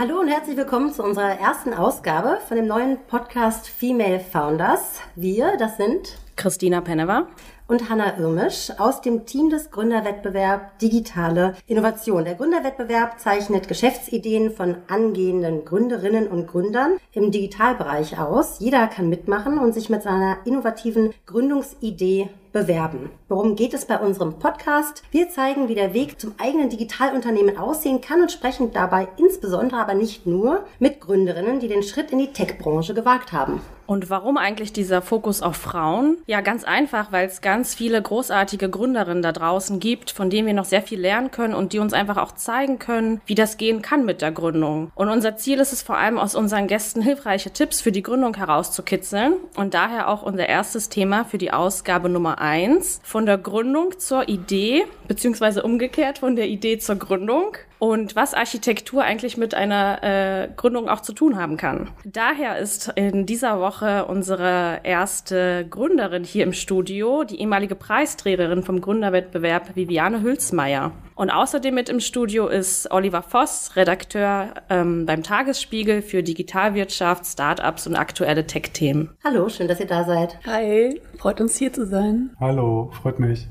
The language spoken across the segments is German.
Hallo und herzlich willkommen zu unserer ersten Ausgabe von dem neuen Podcast Female Founders. Wir, das sind Christina Pennewer und Hanna Irmisch aus dem Team des Gründerwettbewerb Digitale Innovation. Der Gründerwettbewerb zeichnet Geschäftsideen von angehenden Gründerinnen und Gründern im Digitalbereich aus. Jeder kann mitmachen und sich mit seiner innovativen Gründungsidee bewerben. Worum geht es bei unserem Podcast? Wir zeigen, wie der Weg zum eigenen Digitalunternehmen aussehen kann und sprechen dabei insbesondere aber nicht nur mit Gründerinnen, die den Schritt in die Tech-Branche gewagt haben. Und warum eigentlich dieser Fokus auf Frauen? Ja, ganz einfach, weil es ganz viele großartige Gründerinnen da draußen gibt, von denen wir noch sehr viel lernen können und die uns einfach auch zeigen können, wie das gehen kann mit der Gründung. Und unser Ziel ist es vor allem, aus unseren Gästen hilfreiche Tipps für die Gründung herauszukitzeln und daher auch unser erstes Thema für die Ausgabe Nummer eins von der Gründung zur Idee, beziehungsweise umgekehrt von der Idee zur Gründung und was Architektur eigentlich mit einer äh, Gründung auch zu tun haben kann. Daher ist in dieser Woche unsere erste Gründerin hier im Studio, die ehemalige Preisträgerin vom Gründerwettbewerb Viviane Hülsmeier. Und außerdem mit im Studio ist Oliver Voss, Redakteur ähm, beim Tagesspiegel für Digitalwirtschaft, Startups und aktuelle Tech-Themen. Hallo, schön, dass ihr da seid. Hi, freut uns hier zu sein. Hallo, freut mich.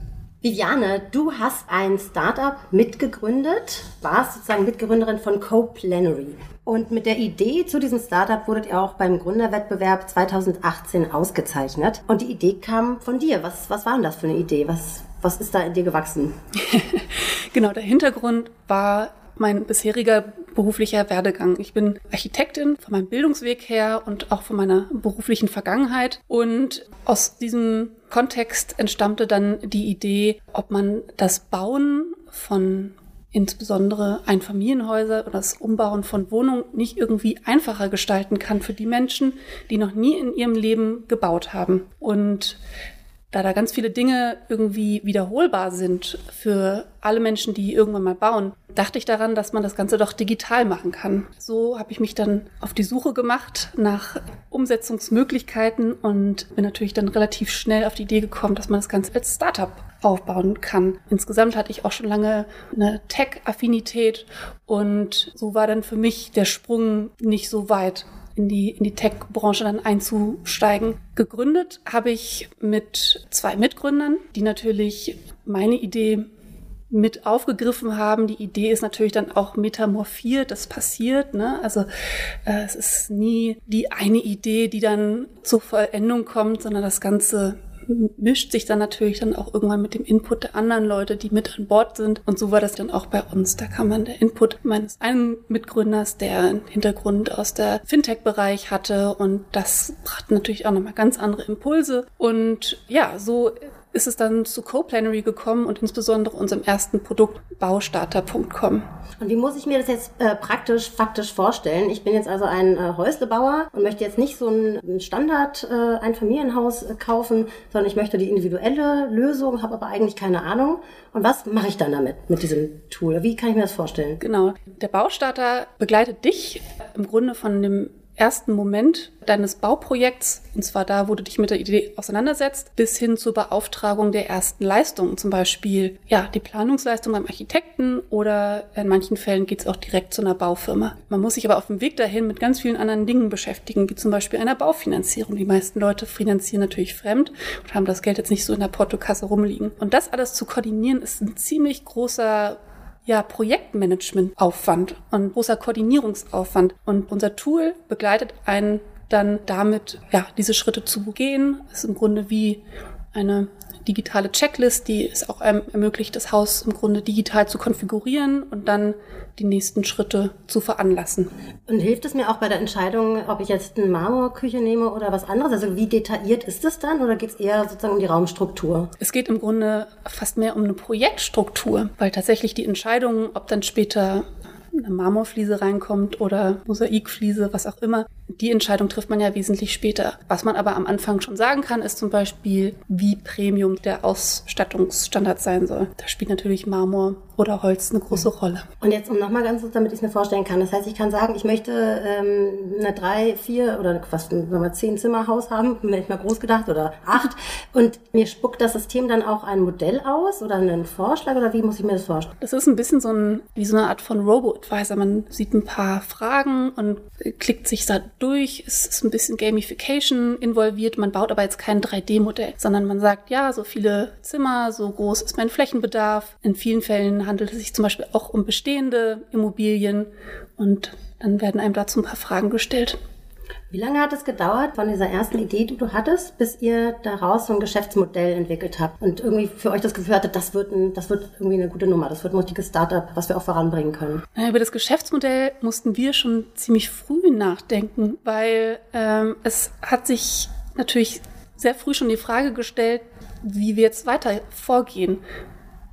Viviane, du hast ein Startup mitgegründet, warst sozusagen Mitgründerin von CoPlanary. Und mit der Idee zu diesem Startup wurdet ihr auch beim Gründerwettbewerb 2018 ausgezeichnet. Und die Idee kam von dir. Was, was war denn das für eine Idee? Was, was ist da in dir gewachsen? genau, der Hintergrund war mein bisheriger beruflicher Werdegang. Ich bin Architektin von meinem Bildungsweg her und auch von meiner beruflichen Vergangenheit. Und aus diesem Kontext entstammte dann die Idee, ob man das Bauen von insbesondere Einfamilienhäuser oder das Umbauen von Wohnungen nicht irgendwie einfacher gestalten kann für die Menschen, die noch nie in ihrem Leben gebaut haben. Und da da ganz viele Dinge irgendwie wiederholbar sind für alle Menschen, die irgendwann mal bauen, dachte ich daran, dass man das Ganze doch digital machen kann. So habe ich mich dann auf die Suche gemacht nach Umsetzungsmöglichkeiten und bin natürlich dann relativ schnell auf die Idee gekommen, dass man das Ganze als Startup aufbauen kann. Insgesamt hatte ich auch schon lange eine Tech-Affinität und so war dann für mich der Sprung nicht so weit in die, in die Tech-Branche dann einzusteigen. Gegründet habe ich mit zwei Mitgründern, die natürlich meine Idee mit aufgegriffen haben. Die Idee ist natürlich dann auch metamorphiert, das passiert. Ne? Also äh, es ist nie die eine Idee, die dann zur Vollendung kommt, sondern das Ganze mischt sich dann natürlich dann auch irgendwann mit dem Input der anderen Leute, die mit an Bord sind. Und so war das dann auch bei uns. Da kam dann der Input meines einen Mitgründers, der einen Hintergrund aus der Fintech-Bereich hatte. Und das brachte natürlich auch nochmal ganz andere Impulse. Und ja, so ist es dann zu CoPlanary gekommen und insbesondere unserem ersten Produkt baustarter.com. Und wie muss ich mir das jetzt äh, praktisch, faktisch vorstellen? Ich bin jetzt also ein äh, Häuslebauer und möchte jetzt nicht so ein Standard, äh, ein Familienhaus äh, kaufen, sondern ich möchte die individuelle Lösung, habe aber eigentlich keine Ahnung. Und was mache ich dann damit, mit diesem Tool? Wie kann ich mir das vorstellen? Genau. Der Baustarter begleitet dich im Grunde von dem ersten Moment deines Bauprojekts, und zwar da, wo du dich mit der Idee auseinandersetzt, bis hin zur Beauftragung der ersten Leistungen, zum Beispiel ja die Planungsleistung beim Architekten oder in manchen Fällen geht es auch direkt zu einer Baufirma. Man muss sich aber auf dem Weg dahin mit ganz vielen anderen Dingen beschäftigen, wie zum Beispiel einer Baufinanzierung. Die meisten Leute finanzieren natürlich fremd und haben das Geld jetzt nicht so in der Portokasse rumliegen. Und das alles zu koordinieren ist ein ziemlich großer ja, Projektmanagementaufwand und großer Koordinierungsaufwand. Und unser Tool begleitet einen dann damit, ja, diese Schritte zu gehen. Ist im Grunde wie eine digitale Checklist, die es auch einem ermöglicht, das Haus im Grunde digital zu konfigurieren und dann die nächsten Schritte zu veranlassen. Und hilft es mir auch bei der Entscheidung, ob ich jetzt eine Marmorküche nehme oder was anderes? Also wie detailliert ist es dann oder geht es eher sozusagen um die Raumstruktur? Es geht im Grunde fast mehr um eine Projektstruktur, weil tatsächlich die Entscheidung, ob dann später eine Marmorfliese reinkommt oder Mosaikfliese, was auch immer, die Entscheidung trifft man ja wesentlich später. Was man aber am Anfang schon sagen kann, ist zum Beispiel, wie Premium der Ausstattungsstandard sein soll. Da spielt natürlich Marmor oder Holz eine große Rolle. Und jetzt um nochmal ganz kurz, damit ich es mir vorstellen kann. Das heißt, ich kann sagen, ich möchte ähm, eine drei, vier oder was, wenn wir zehn Zimmerhaus haben, wenn ich mal groß gedacht oder acht. Und mir spuckt das System dann auch ein Modell aus oder einen Vorschlag oder wie muss ich mir das vorstellen? Das ist ein bisschen so ein, wie so eine Art von Robo-Advisor. Man sieht ein paar Fragen und klickt sich da durch. Es ist ein bisschen Gamification involviert. Man baut aber jetzt kein 3D-Modell, sondern man sagt, ja, so viele Zimmer, so groß ist mein Flächenbedarf. In vielen Fällen handelt es sich zum Beispiel auch um bestehende Immobilien und dann werden einem dazu ein paar Fragen gestellt. Wie lange hat es gedauert von dieser ersten Idee, die du hattest, bis ihr daraus so ein Geschäftsmodell entwickelt habt und irgendwie für euch das Gefühl hattet, das wird, ein, das wird irgendwie eine gute Nummer, das wird ein richtiges Startup, was wir auch voranbringen können? Über das Geschäftsmodell mussten wir schon ziemlich früh nachdenken, weil ähm, es hat sich natürlich sehr früh schon die Frage gestellt, wie wir jetzt weiter vorgehen.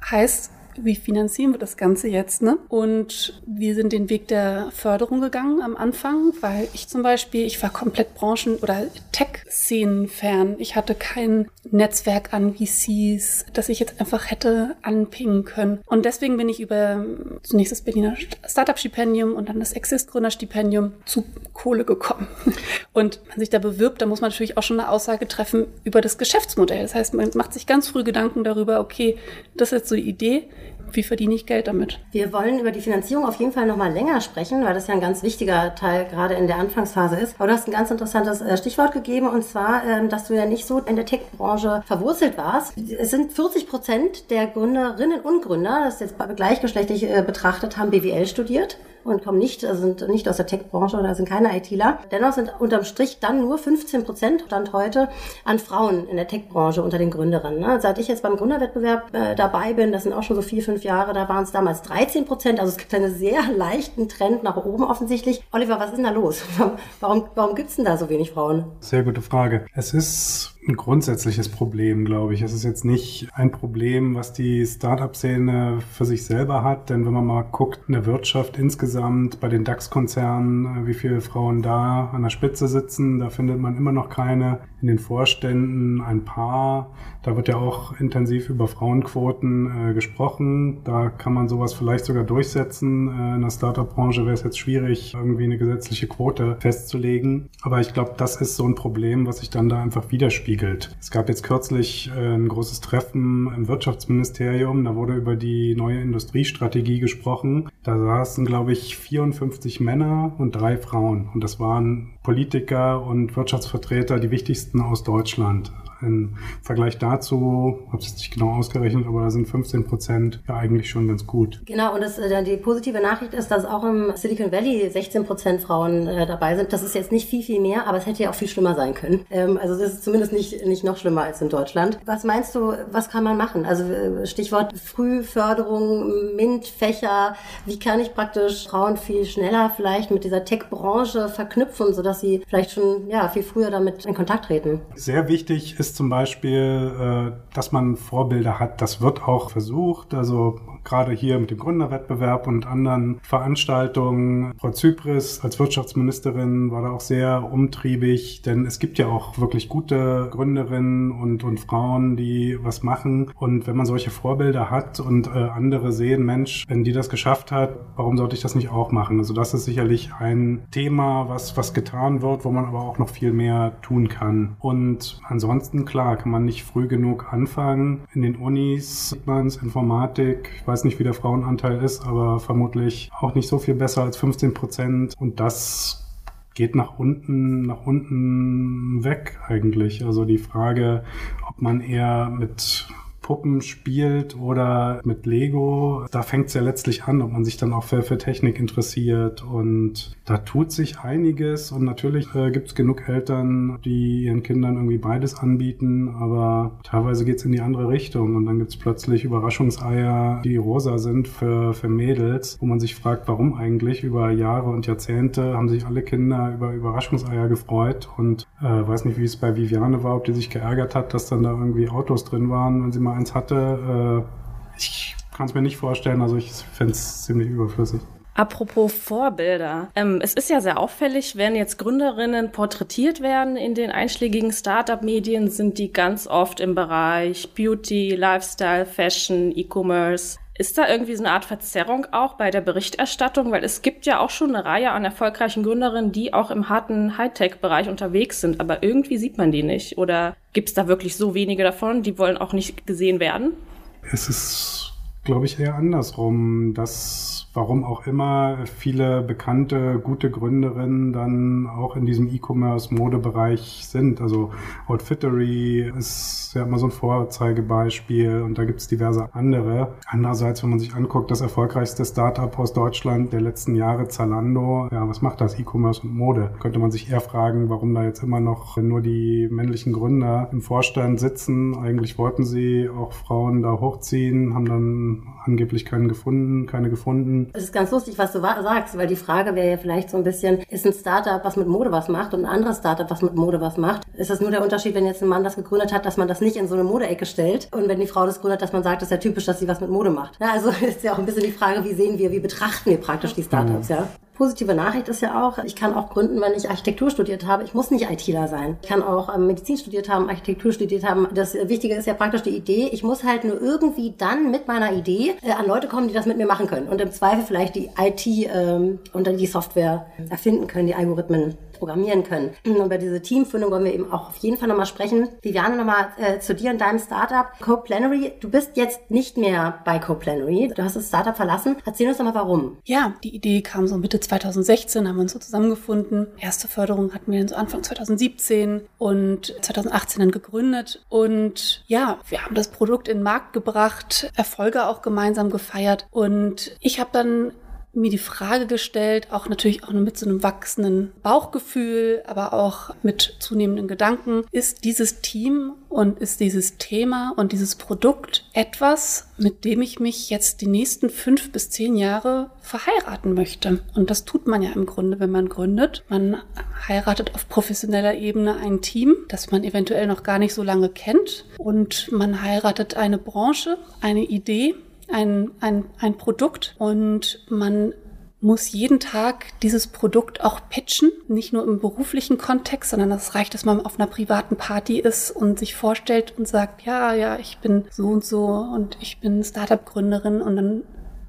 Heißt, wie finanzieren wir das Ganze jetzt? Ne? Und wir sind den Weg der Förderung gegangen am Anfang, weil ich zum Beispiel, ich war komplett Branchen- oder Tech-Szenen fern. Ich hatte kein Netzwerk an VCs, das ich jetzt einfach hätte anpingen können. Und deswegen bin ich über zunächst das Berliner Startup-Stipendium und dann das Exist-Gründer-Stipendium zu Kohle gekommen. Und wenn man sich da bewirbt, da muss man natürlich auch schon eine Aussage treffen über das Geschäftsmodell. Das heißt, man macht sich ganz früh Gedanken darüber, okay, das ist jetzt so die Idee wie verdiene ich Geld damit? Wir wollen über die Finanzierung auf jeden Fall noch mal länger sprechen, weil das ja ein ganz wichtiger Teil gerade in der Anfangsphase ist. Aber du hast ein ganz interessantes äh, Stichwort gegeben und zwar, ähm, dass du ja nicht so in der Tech-Branche verwurzelt warst. Es sind 40 Prozent der Gründerinnen und Gründer, das jetzt gleichgeschlechtlich äh, betrachtet, haben BWL studiert und kommen nicht, also sind nicht aus der Tech-Branche oder sind keine ITler. Dennoch sind unterm Strich dann nur 15 Prozent Stand heute an Frauen in der Tech-Branche unter den Gründerinnen. Ne? Seit ich jetzt beim Gründerwettbewerb äh, dabei bin, das sind auch schon so vier, fünf Jahre, da waren es damals 13 Prozent. Also es gibt einen sehr leichten Trend nach oben offensichtlich. Oliver, was ist denn da los? Warum, warum gibt es denn da so wenig Frauen? Sehr gute Frage. Es ist ein grundsätzliches Problem, glaube ich. Es ist jetzt nicht ein Problem, was die Startup-Szene für sich selber hat, denn wenn man mal guckt in der Wirtschaft insgesamt, bei den DAX-Konzernen, äh, wie viele Frauen da an der Spitze sitzen, da findet man immer noch keine. In den Vorständen ein paar. Da wird ja auch intensiv über Frauenquoten äh, gesprochen. Da kann man sowas vielleicht sogar durchsetzen. Äh, in der Startup-Branche wäre es jetzt schwierig, irgendwie eine gesetzliche Quote festzulegen. Aber ich glaube, das ist so ein Problem, was sich dann da einfach widerspiegelt widerspiegelt. Es gab jetzt kürzlich äh, ein großes Treffen im Wirtschaftsministerium, da wurde über die neue Industriestrategie gesprochen. Da saßen, glaube ich, 54 Männer und drei Frauen. Und das waren Politiker und Wirtschaftsvertreter, die wichtigsten aus Deutschland. Im Vergleich dazu, habe es nicht genau ausgerechnet, aber da sind 15 Prozent ja eigentlich schon ganz gut. Genau, und das, äh, die positive Nachricht ist, dass auch im Silicon Valley 16 Prozent Frauen äh, dabei sind. Das ist jetzt nicht viel, viel mehr, aber es hätte ja auch viel schlimmer sein können. Ähm, also das ist zumindest nicht, nicht noch schlimmer als in Deutschland. Was meinst du, was kann man machen? Also äh, Stichwort Frühförderung, MINT-Fächer. Wie kann ich praktisch Frauen viel schneller vielleicht mit dieser Tech-Branche verknüpfen, sodass sie vielleicht schon ja, viel früher damit in Kontakt treten? Sehr wichtig ist zum Beispiel, äh, dass man Vorbilder hat. Das wird auch versucht. Also gerade hier mit dem Gründerwettbewerb und anderen Veranstaltungen. Frau Zypris als Wirtschaftsministerin war da auch sehr umtriebig, denn es gibt ja auch wirklich gute Gründerinnen und, und Frauen, die was machen. Und wenn man solche Vorbilder hat und äh, andere sehen, Mensch, wenn die das geschafft hat, warum sollte ich das nicht auch machen? Also das ist sicherlich ein Thema, was, was getan wird, wo man aber auch noch viel mehr tun kann. Und ansonsten, klar, kann man nicht früh genug anfangen. In den Unis sieht man es, Informatik, ich weiß nicht, wie der Frauenanteil ist, aber vermutlich auch nicht so viel besser als 15 Prozent. Und das geht nach unten, nach unten weg eigentlich. Also die Frage, ob man eher mit Puppen spielt oder mit Lego. Da fängt es ja letztlich an, ob man sich dann auch für, für Technik interessiert. Und da tut sich einiges. Und natürlich äh, gibt es genug Eltern, die ihren Kindern irgendwie beides anbieten. Aber teilweise geht es in die andere Richtung. Und dann gibt es plötzlich Überraschungseier, die rosa sind für, für Mädels, wo man sich fragt, warum eigentlich über Jahre und Jahrzehnte haben sich alle Kinder über Überraschungseier gefreut. Und äh, weiß nicht, wie es bei Viviane war, ob die sich geärgert hat, dass dann da irgendwie Autos drin waren, wenn sie mal eins hatte. Äh, ich kann es mir nicht vorstellen, also ich fände es ziemlich überflüssig. Apropos Vorbilder. Ähm, es ist ja sehr auffällig, wenn jetzt Gründerinnen porträtiert werden in den einschlägigen Startup-Medien, sind die ganz oft im Bereich Beauty, Lifestyle, Fashion, E-Commerce. Ist da irgendwie so eine Art Verzerrung auch bei der Berichterstattung? Weil es gibt ja auch schon eine Reihe an erfolgreichen Gründerinnen, die auch im harten Hightech-Bereich unterwegs sind, aber irgendwie sieht man die nicht. Oder gibt es da wirklich so wenige davon, die wollen auch nicht gesehen werden? Es ist, glaube ich, eher andersrum, dass warum auch immer viele bekannte, gute Gründerinnen dann auch in diesem E-Commerce-Modebereich sind. Also Outfittery ist ja immer so ein Vorzeigebeispiel und da gibt es diverse andere. Andererseits, wenn man sich anguckt, das erfolgreichste Startup aus Deutschland der letzten Jahre, Zalando, ja, was macht das? E-Commerce und Mode. Könnte man sich eher fragen, warum da jetzt immer noch nur die männlichen Gründer im Vorstand sitzen. Eigentlich wollten sie auch Frauen da hochziehen, haben dann angeblich keinen gefunden, keine gefunden es ist ganz lustig, was du sagst, weil die Frage wäre ja vielleicht so ein bisschen, ist ein Startup, was mit Mode was macht und ein anderes Startup, was mit Mode was macht? Ist das nur der Unterschied, wenn jetzt ein Mann das gegründet hat, dass man das nicht in so eine Modeecke stellt und wenn die Frau das gründet, dass man sagt, das ist ja typisch, dass sie was mit Mode macht. Ja, also ist ja auch ein bisschen die Frage, wie sehen wir, wie betrachten wir praktisch die Startups, mhm. ja? Positive Nachricht ist ja auch, ich kann auch gründen, wenn ich Architektur studiert habe. Ich muss nicht ITler sein. Ich kann auch ähm, Medizin studiert haben, Architektur studiert haben. Das Wichtige ist ja praktisch die Idee. Ich muss halt nur irgendwie dann mit meiner Idee äh, an Leute kommen, die das mit mir machen können. Und im Zweifel vielleicht die IT ähm, und dann die Software erfinden können, die Algorithmen programmieren können. Und über diese Teamfindung wollen wir eben auch auf jeden Fall nochmal sprechen. Viviane, nochmal äh, zu dir und deinem Startup CoPlanary. Du bist jetzt nicht mehr bei CoPlanary. Du hast das Startup verlassen. Erzähl uns nochmal, warum. Ja, die Idee kam so Mitte 2016, haben wir uns so zusammengefunden. Erste Förderung hatten wir so Anfang 2017 und 2018 dann gegründet. Und ja, wir haben das Produkt in den Markt gebracht, Erfolge auch gemeinsam gefeiert. Und ich habe dann mir die Frage gestellt, auch natürlich auch mit so einem wachsenden Bauchgefühl, aber auch mit zunehmenden Gedanken, ist dieses Team und ist dieses Thema und dieses Produkt etwas, mit dem ich mich jetzt die nächsten fünf bis zehn Jahre verheiraten möchte. Und das tut man ja im Grunde, wenn man gründet. Man heiratet auf professioneller Ebene ein Team, das man eventuell noch gar nicht so lange kennt. Und man heiratet eine Branche, eine Idee, ein, ein, ein Produkt und man muss jeden Tag dieses Produkt auch pitchen, nicht nur im beruflichen Kontext, sondern es reicht, dass man auf einer privaten Party ist und sich vorstellt und sagt, ja, ja, ich bin so und so und ich bin Startup-Gründerin und dann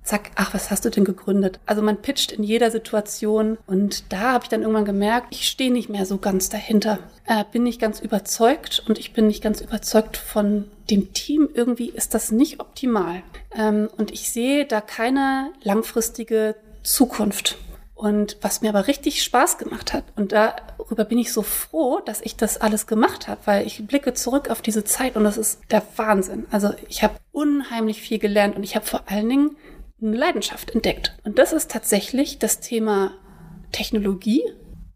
zack, ach, was hast du denn gegründet? Also man pitcht in jeder Situation und da habe ich dann irgendwann gemerkt, ich stehe nicht mehr so ganz dahinter. Äh, bin nicht ganz überzeugt und ich bin nicht ganz überzeugt von dem Team. Irgendwie ist das nicht optimal. Ähm, und ich sehe da keine langfristige Zukunft. Und was mir aber richtig Spaß gemacht hat, und darüber bin ich so froh, dass ich das alles gemacht habe, weil ich blicke zurück auf diese Zeit und das ist der Wahnsinn. Also ich habe unheimlich viel gelernt und ich habe vor allen Dingen eine Leidenschaft entdeckt. Und das ist tatsächlich das Thema Technologie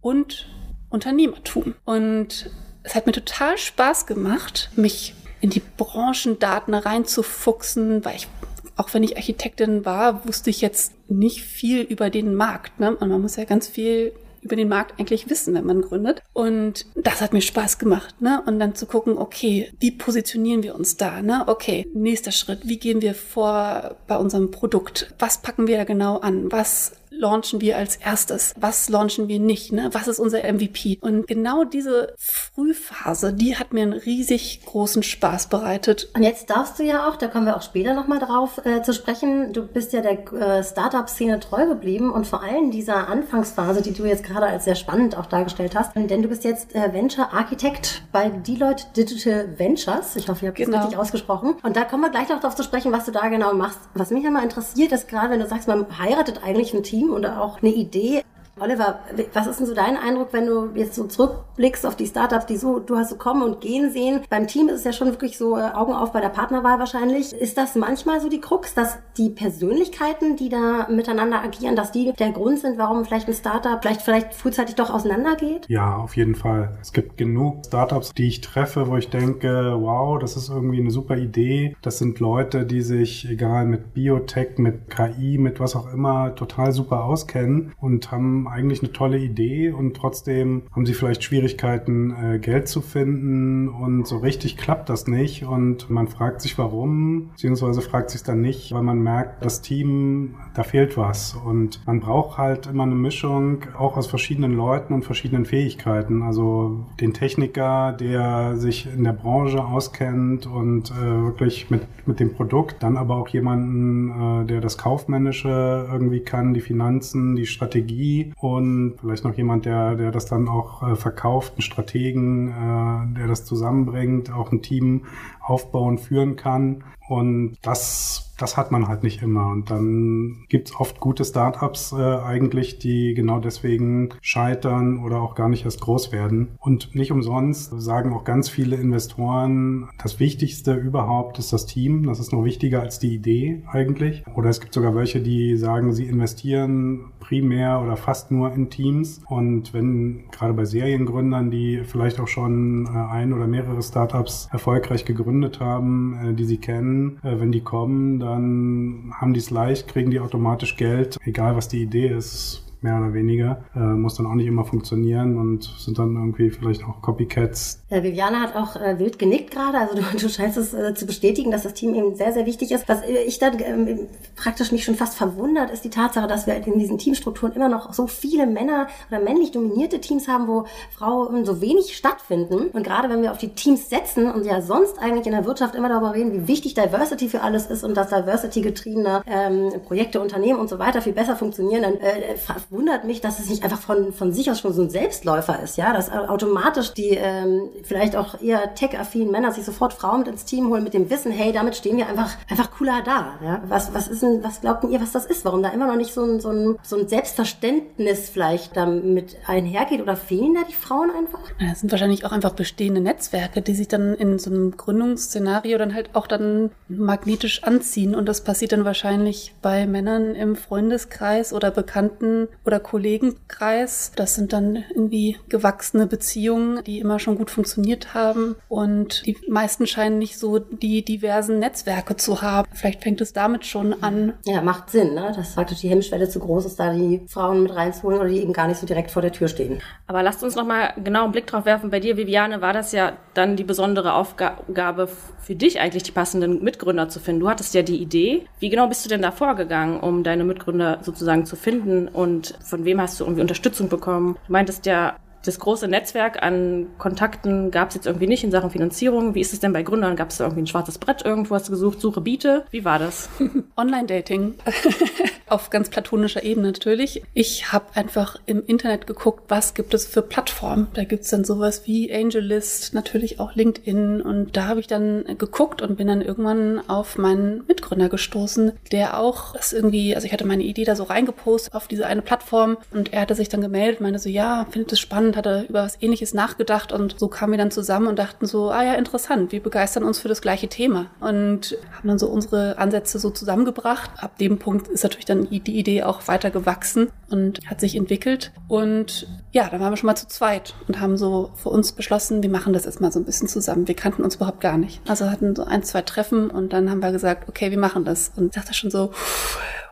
und Unternehmertum. Und es hat mir total Spaß gemacht, mich in die Branchendaten reinzufuchsen, weil ich, auch wenn ich Architektin war, wusste ich jetzt nicht viel über den Markt. Ne? Und man muss ja ganz viel über den Markt eigentlich wissen, wenn man gründet. Und das hat mir Spaß gemacht, ne? Und dann zu gucken, okay, wie positionieren wir uns da, ne? Okay, nächster Schritt, wie gehen wir vor bei unserem Produkt? Was packen wir da genau an? Was launchen wir als erstes? Was launchen wir nicht? Ne? Was ist unser MVP? Und genau diese Frühphase, die hat mir einen riesig großen Spaß bereitet. Und jetzt darfst du ja auch, da kommen wir auch später nochmal drauf äh, zu sprechen, du bist ja der äh, Startup-Szene treu geblieben und vor allem dieser Anfangsphase, die du jetzt gerade als sehr spannend auch dargestellt hast, denn du bist jetzt äh, Venture Architect bei Deloitte Digital Ventures. Ich hoffe, ich habe genau. das richtig ausgesprochen. Und da kommen wir gleich noch darauf zu sprechen, was du da genau machst. Was mich immer interessiert, ist gerade, wenn du sagst, man heiratet eigentlich ein Team oder auch eine Idee. Oliver, was ist denn so dein Eindruck, wenn du jetzt so zurückblickst auf die Startups, die so, du hast so kommen und gehen sehen? Beim Team ist es ja schon wirklich so äh, Augen auf bei der Partnerwahl wahrscheinlich. Ist das manchmal so die Krux, dass die Persönlichkeiten, die da miteinander agieren, dass die der Grund sind, warum vielleicht ein Startup vielleicht, vielleicht frühzeitig doch auseinandergeht? Ja, auf jeden Fall. Es gibt genug Startups, die ich treffe, wo ich denke, wow, das ist irgendwie eine super Idee. Das sind Leute, die sich, egal mit Biotech, mit KI, mit was auch immer, total super auskennen und haben eigentlich eine tolle Idee und trotzdem haben sie vielleicht Schwierigkeiten, äh, Geld zu finden und so richtig klappt das nicht und man fragt sich warum, beziehungsweise fragt sich dann nicht, weil man merkt, das Team, da fehlt was und man braucht halt immer eine Mischung auch aus verschiedenen Leuten und verschiedenen Fähigkeiten. Also den Techniker, der sich in der Branche auskennt und äh, wirklich mit, mit dem Produkt, dann aber auch jemanden, äh, der das Kaufmännische irgendwie kann, die Finanzen, die Strategie und vielleicht noch jemand, der, der das dann auch äh, verkauft, einen Strategen, äh, der das zusammenbringt, auch ein Team aufbauen, führen kann. Und das das hat man halt nicht immer. Und dann gibt's oft gute Startups äh, eigentlich, die genau deswegen scheitern oder auch gar nicht erst groß werden. Und nicht umsonst sagen auch ganz viele Investoren, das Wichtigste überhaupt ist das Team. Das ist noch wichtiger als die Idee eigentlich. Oder es gibt sogar welche, die sagen, sie investieren primär oder fast nur in Teams. Und wenn gerade bei Seriengründern, die vielleicht auch schon äh, ein oder mehrere Startups erfolgreich gegründet haben, äh, die sie kennen, äh, wenn die kommen, dann haben die es leicht, kriegen die automatisch Geld, egal was die Idee ist mehr oder weniger. Äh, muss dann auch nicht immer funktionieren und sind dann irgendwie vielleicht auch Copycats. Ja, Viviane hat auch äh, wild genickt gerade. Also du, du scheinst es äh, zu bestätigen, dass das Team eben sehr, sehr wichtig ist. Was äh, ich dann ähm, praktisch mich schon fast verwundert, ist die Tatsache, dass wir in diesen Teamstrukturen immer noch so viele Männer oder männlich dominierte Teams haben, wo Frauen so wenig stattfinden. Und gerade wenn wir auf die Teams setzen und ja sonst eigentlich in der Wirtschaft immer darüber reden, wie wichtig Diversity für alles ist und dass Diversity-getriebene ähm, Projekte, Unternehmen und so weiter viel besser funktionieren, dann äh, wundert mich, dass es nicht einfach von, von sich aus schon so ein Selbstläufer ist, ja, dass automatisch die ähm, vielleicht auch eher tech-affinen Männer sich sofort Frauen mit ins Team holen mit dem Wissen, hey, damit stehen wir einfach einfach cooler da, ja. Was was ist denn, was glaubt ihr, was das ist? Warum da immer noch nicht so ein so ein, so ein Selbstverständnis vielleicht damit einhergeht oder fehlen da die Frauen einfach? Das sind wahrscheinlich auch einfach bestehende Netzwerke, die sich dann in so einem Gründungsszenario dann halt auch dann magnetisch anziehen und das passiert dann wahrscheinlich bei Männern im Freundeskreis oder Bekannten oder Kollegenkreis. Das sind dann irgendwie gewachsene Beziehungen, die immer schon gut funktioniert haben. Und die meisten scheinen nicht so die diversen Netzwerke zu haben. Vielleicht fängt es damit schon an. Ja, macht Sinn, ne? Dass praktisch die Hemmschwelle zu groß ist, da die Frauen mit reinzuholen oder die eben gar nicht so direkt vor der Tür stehen. Aber lasst uns noch mal genau einen Blick drauf werfen. Bei dir, Viviane, war das ja dann die besondere Aufgabe für dich eigentlich, die passenden Mitgründer zu finden. Du hattest ja die Idee. Wie genau bist du denn da vorgegangen, um deine Mitgründer sozusagen zu finden und von wem hast du irgendwie Unterstützung bekommen? Du meintest ja, das große Netzwerk an Kontakten gab es jetzt irgendwie nicht in Sachen Finanzierung. Wie ist es denn bei Gründern? Gab es da irgendwie ein schwarzes Brett irgendwo? Hast du gesucht, Suche, Biete? Wie war das? Online-Dating. Auf ganz platonischer Ebene natürlich. Ich habe einfach im Internet geguckt, was gibt es für Plattformen. Da gibt es dann sowas wie AngelList, natürlich auch LinkedIn. Und da habe ich dann geguckt und bin dann irgendwann auf meinen Mitgründer gestoßen, der auch das irgendwie, also ich hatte meine Idee da so reingepostet auf diese eine Plattform und er hatte sich dann gemeldet, meinte so, ja, findet es spannend, hatte über was ähnliches nachgedacht und so kamen wir dann zusammen und dachten so, ah ja, interessant, wir begeistern uns für das gleiche Thema und haben dann so unsere Ansätze so zusammengebracht. Ab dem Punkt ist natürlich dann die Idee auch weiter gewachsen und hat sich entwickelt. Und ja, dann waren wir schon mal zu zweit und haben so für uns beschlossen, wir machen das jetzt mal so ein bisschen zusammen. Wir kannten uns überhaupt gar nicht. Also hatten so ein, zwei Treffen und dann haben wir gesagt, okay, wir machen das. Und ich dachte schon so,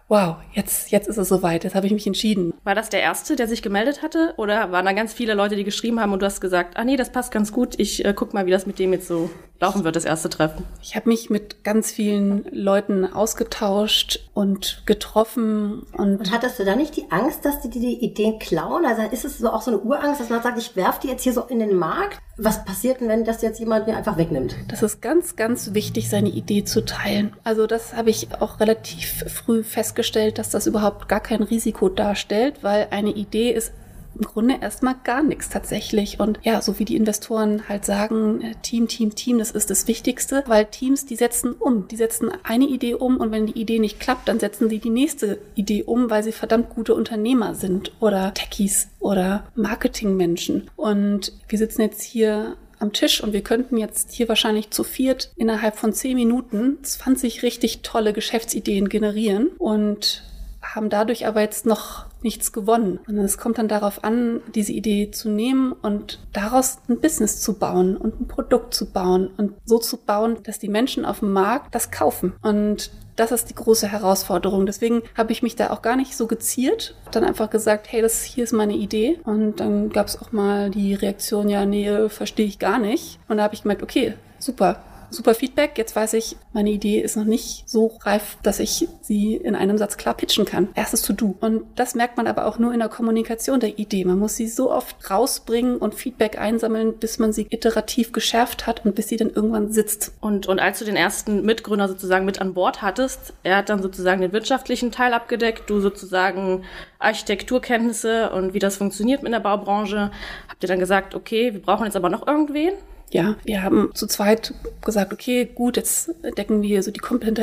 wow, jetzt, jetzt ist es soweit, jetzt habe ich mich entschieden. War das der Erste, der sich gemeldet hatte? Oder waren da ganz viele Leute, die geschrieben haben und du hast gesagt, ah nee, das passt ganz gut, ich äh, guck mal, wie das mit dem jetzt so laufen wird, das erste Treffen? Ich habe mich mit ganz vielen Leuten ausgetauscht und getroffen. Und, und hattest du da nicht die Angst, dass die die Ideen klauen? Also ist es so auch so eine Urangst, dass man sagt, ich werfe die jetzt hier so in den Markt? Was passiert denn, wenn das jetzt jemand mir einfach wegnimmt? Das ist ganz, ganz wichtig, seine Idee zu teilen. Also das habe ich auch relativ früh festgestellt, dass das überhaupt gar kein Risiko darstellt, weil eine Idee ist im Grunde erstmal gar nichts tatsächlich. Und ja, so wie die Investoren halt sagen, äh, Team, Team, Team, das ist das Wichtigste, weil Teams, die setzen um. Die setzen eine Idee um und wenn die Idee nicht klappt, dann setzen sie die nächste Idee um, weil sie verdammt gute Unternehmer sind oder Techies oder Marketingmenschen. Und wir sitzen jetzt hier am Tisch und wir könnten jetzt hier wahrscheinlich zu viert innerhalb von zehn Minuten 20 richtig tolle Geschäftsideen generieren und haben dadurch aber jetzt noch nichts gewonnen. Und es kommt dann darauf an, diese Idee zu nehmen und daraus ein Business zu bauen und ein Produkt zu bauen und so zu bauen, dass die Menschen auf dem Markt das kaufen. Und das ist die große Herausforderung. Deswegen habe ich mich da auch gar nicht so geziert, dann einfach gesagt, hey, das hier ist meine Idee. Und dann gab es auch mal die Reaktion, ja, nee, verstehe ich gar nicht. Und da habe ich gemerkt, okay, super, super Feedback. Jetzt weiß ich, meine Idee ist noch nicht so reif, dass ich sie in einem Satz klar pitchen kann. Erstes To-Do. Und das merkt man aber auch nur in der Kommunikation der Idee. Man muss sie so oft rausbringen und Feedback einsammeln, bis man sie iterativ geschärft hat und bis sie dann irgendwann sitzt. Und, und als du den ersten Mitgründer sozusagen mit an Bord hattest, er hat dann sozusagen den wirtschaftlichen Teil abgedeckt, du sozusagen Architekturkenntnisse und wie das funktioniert mit der Baubranche. Habt ihr dann gesagt, okay, wir brauchen jetzt aber noch irgendwen? Ja, wir haben zu zweit gesagt, okay, gut, jetzt decken wir so die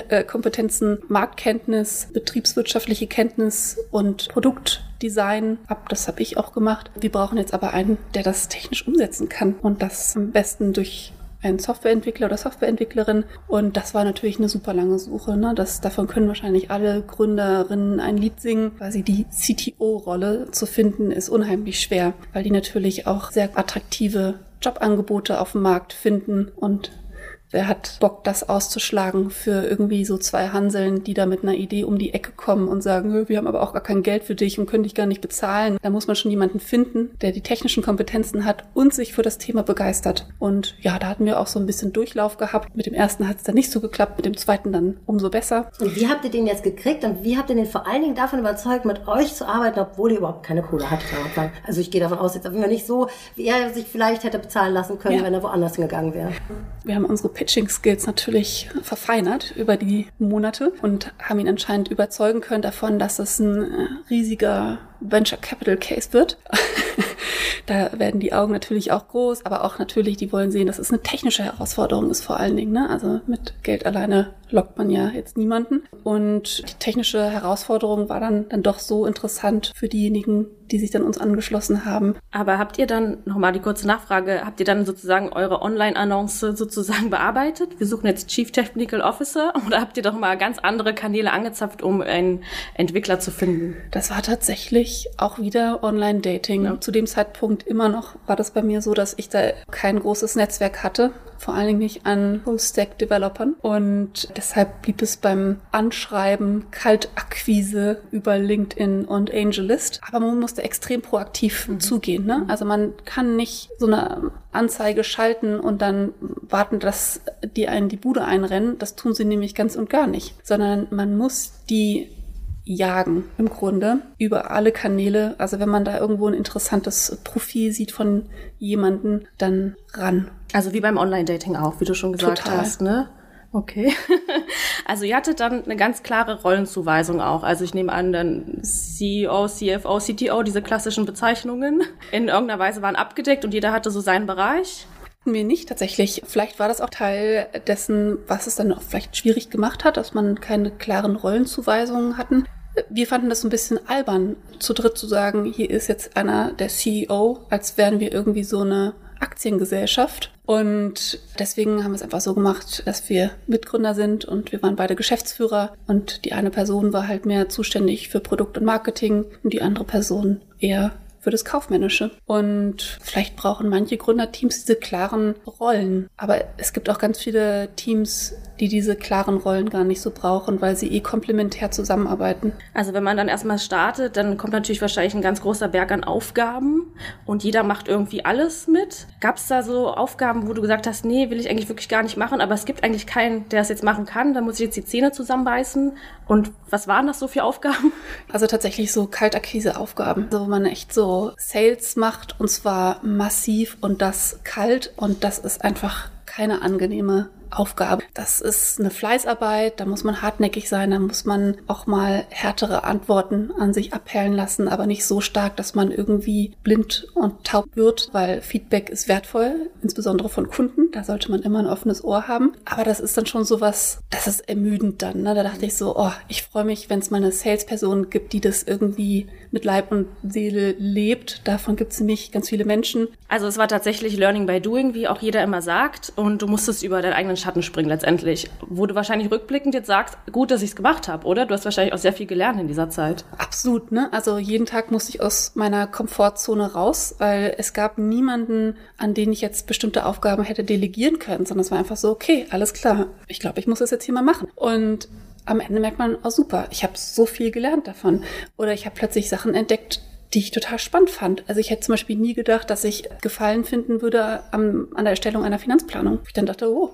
äh, Kompetenzen Marktkenntnis, betriebswirtschaftliche Kenntnis und Produktdesign ab. Das habe ich auch gemacht. Wir brauchen jetzt aber einen, der das technisch umsetzen kann und das am besten durch einen Softwareentwickler oder Softwareentwicklerin. Und das war natürlich eine super lange Suche. Ne? Das, davon können wahrscheinlich alle Gründerinnen ein Lied singen. Quasi die CTO-Rolle zu finden, ist unheimlich schwer, weil die natürlich auch sehr attraktive Jobangebote auf dem Markt finden und Wer hat Bock, das auszuschlagen für irgendwie so zwei Hanseln, die da mit einer Idee um die Ecke kommen und sagen, wir haben aber auch gar kein Geld für dich und können dich gar nicht bezahlen. Da muss man schon jemanden finden, der die technischen Kompetenzen hat und sich für das Thema begeistert. Und ja, da hatten wir auch so ein bisschen Durchlauf gehabt. Mit dem ersten hat es dann nicht so geklappt, mit dem zweiten dann umso besser. Und wie habt ihr den jetzt gekriegt und wie habt ihr den vor allen Dingen davon überzeugt, mit euch zu arbeiten, obwohl ihr überhaupt keine Kohle hattet Also ich gehe davon aus, jetzt auf jeden Fall nicht so, wie er sich vielleicht hätte bezahlen lassen können, ja. wenn er woanders hingegangen wäre. Wir haben unsere Pitching-Skills natürlich verfeinert über die Monate und haben ihn anscheinend überzeugen können davon, dass es ein äh, riesiger Venture Capital Case wird. da werden die Augen natürlich auch groß, aber auch natürlich, die wollen sehen, dass es eine technische Herausforderung ist vor allen Dingen. Ne? Also mit Geld alleine lockt man ja jetzt niemanden. Und die technische Herausforderung war dann, dann doch so interessant für diejenigen, die sich dann uns angeschlossen haben. Aber habt ihr dann, nochmal die kurze Nachfrage, habt ihr dann sozusagen eure Online-Annonce sozusagen bearbeitet? Wir suchen jetzt Chief Technical Officer oder habt ihr doch mal ganz andere Kanäle angezapft, um einen Entwickler zu finden? Das war tatsächlich auch wieder Online-Dating. Ja. Zu dem Zeitpunkt immer noch war das bei mir so, dass ich da kein großes Netzwerk hatte vor allen Dingen nicht an Full-Stack-Developern. Und deshalb blieb es beim Anschreiben, Kaltakquise über LinkedIn und AngelList. Aber man musste extrem proaktiv mhm. zugehen. Ne? Also man kann nicht so eine Anzeige schalten und dann warten, dass die einen die Bude einrennen. Das tun sie nämlich ganz und gar nicht. Sondern man muss die jagen im Grunde über alle Kanäle. Also wenn man da irgendwo ein interessantes Profil sieht von jemanden, dann ran. Also wie beim Online-Dating auch, wie du schon gesagt Total. hast, ne? Okay. also ihr hattet dann eine ganz klare Rollenzuweisung auch. Also ich nehme an, dann CEO, CFO, CTO, diese klassischen Bezeichnungen in irgendeiner Weise waren abgedeckt und jeder hatte so seinen Bereich. Mir nicht tatsächlich. Vielleicht war das auch Teil dessen, was es dann auch vielleicht schwierig gemacht hat, dass man keine klaren Rollenzuweisungen hatten. Wir fanden das ein bisschen albern, zu dritt zu sagen, hier ist jetzt einer der CEO, als wären wir irgendwie so eine Aktiengesellschaft. Und deswegen haben wir es einfach so gemacht, dass wir Mitgründer sind und wir waren beide Geschäftsführer und die eine Person war halt mehr zuständig für Produkt und Marketing und die andere Person eher für das Kaufmännische. Und vielleicht brauchen manche Gründerteams diese klaren Rollen. Aber es gibt auch ganz viele Teams, die diese klaren Rollen gar nicht so brauchen, weil sie eh komplementär zusammenarbeiten. Also wenn man dann erstmal startet, dann kommt natürlich wahrscheinlich ein ganz großer Berg an Aufgaben und jeder macht irgendwie alles mit. Gab es da so Aufgaben, wo du gesagt hast, nee, will ich eigentlich wirklich gar nicht machen, aber es gibt eigentlich keinen, der es jetzt machen kann, da muss ich jetzt die Zähne zusammenbeißen. Und was waren das so für Aufgaben? Also tatsächlich so Kaltakquise-Aufgaben, wo man echt so Sales macht und zwar massiv und das kalt und das ist einfach keine angenehme Aufgabe. Das ist eine Fleißarbeit, da muss man hartnäckig sein, da muss man auch mal härtere Antworten an sich abperlen lassen, aber nicht so stark, dass man irgendwie blind und taub wird, weil Feedback ist wertvoll, insbesondere von Kunden. Da sollte man immer ein offenes Ohr haben. Aber das ist dann schon sowas, das ist ermüdend dann. Ne? Da dachte ich so, oh, ich freue mich, wenn es mal eine Salesperson gibt, die das irgendwie mit Leib und Seele lebt. Davon gibt es nämlich ganz viele Menschen. Also es war tatsächlich Learning by Doing, wie auch jeder immer sagt. Und du musstest über deinen eigenen Schatten springen letztendlich. Wo du wahrscheinlich rückblickend jetzt sagst, gut, dass ich es gemacht habe, oder? Du hast wahrscheinlich auch sehr viel gelernt in dieser Zeit. Absolut, ne? Also jeden Tag musste ich aus meiner Komfortzone raus, weil es gab niemanden, an den ich jetzt bestimmte Aufgaben hätte delegieren können, sondern es war einfach so, okay, alles klar. Ich glaube, ich muss das jetzt hier mal machen. Und am Ende merkt man, oh super, ich habe so viel gelernt davon. Oder ich habe plötzlich Sachen entdeckt, die ich total spannend fand. Also ich hätte zum Beispiel nie gedacht, dass ich Gefallen finden würde am, an der Erstellung einer Finanzplanung. Ich dann dachte, oh,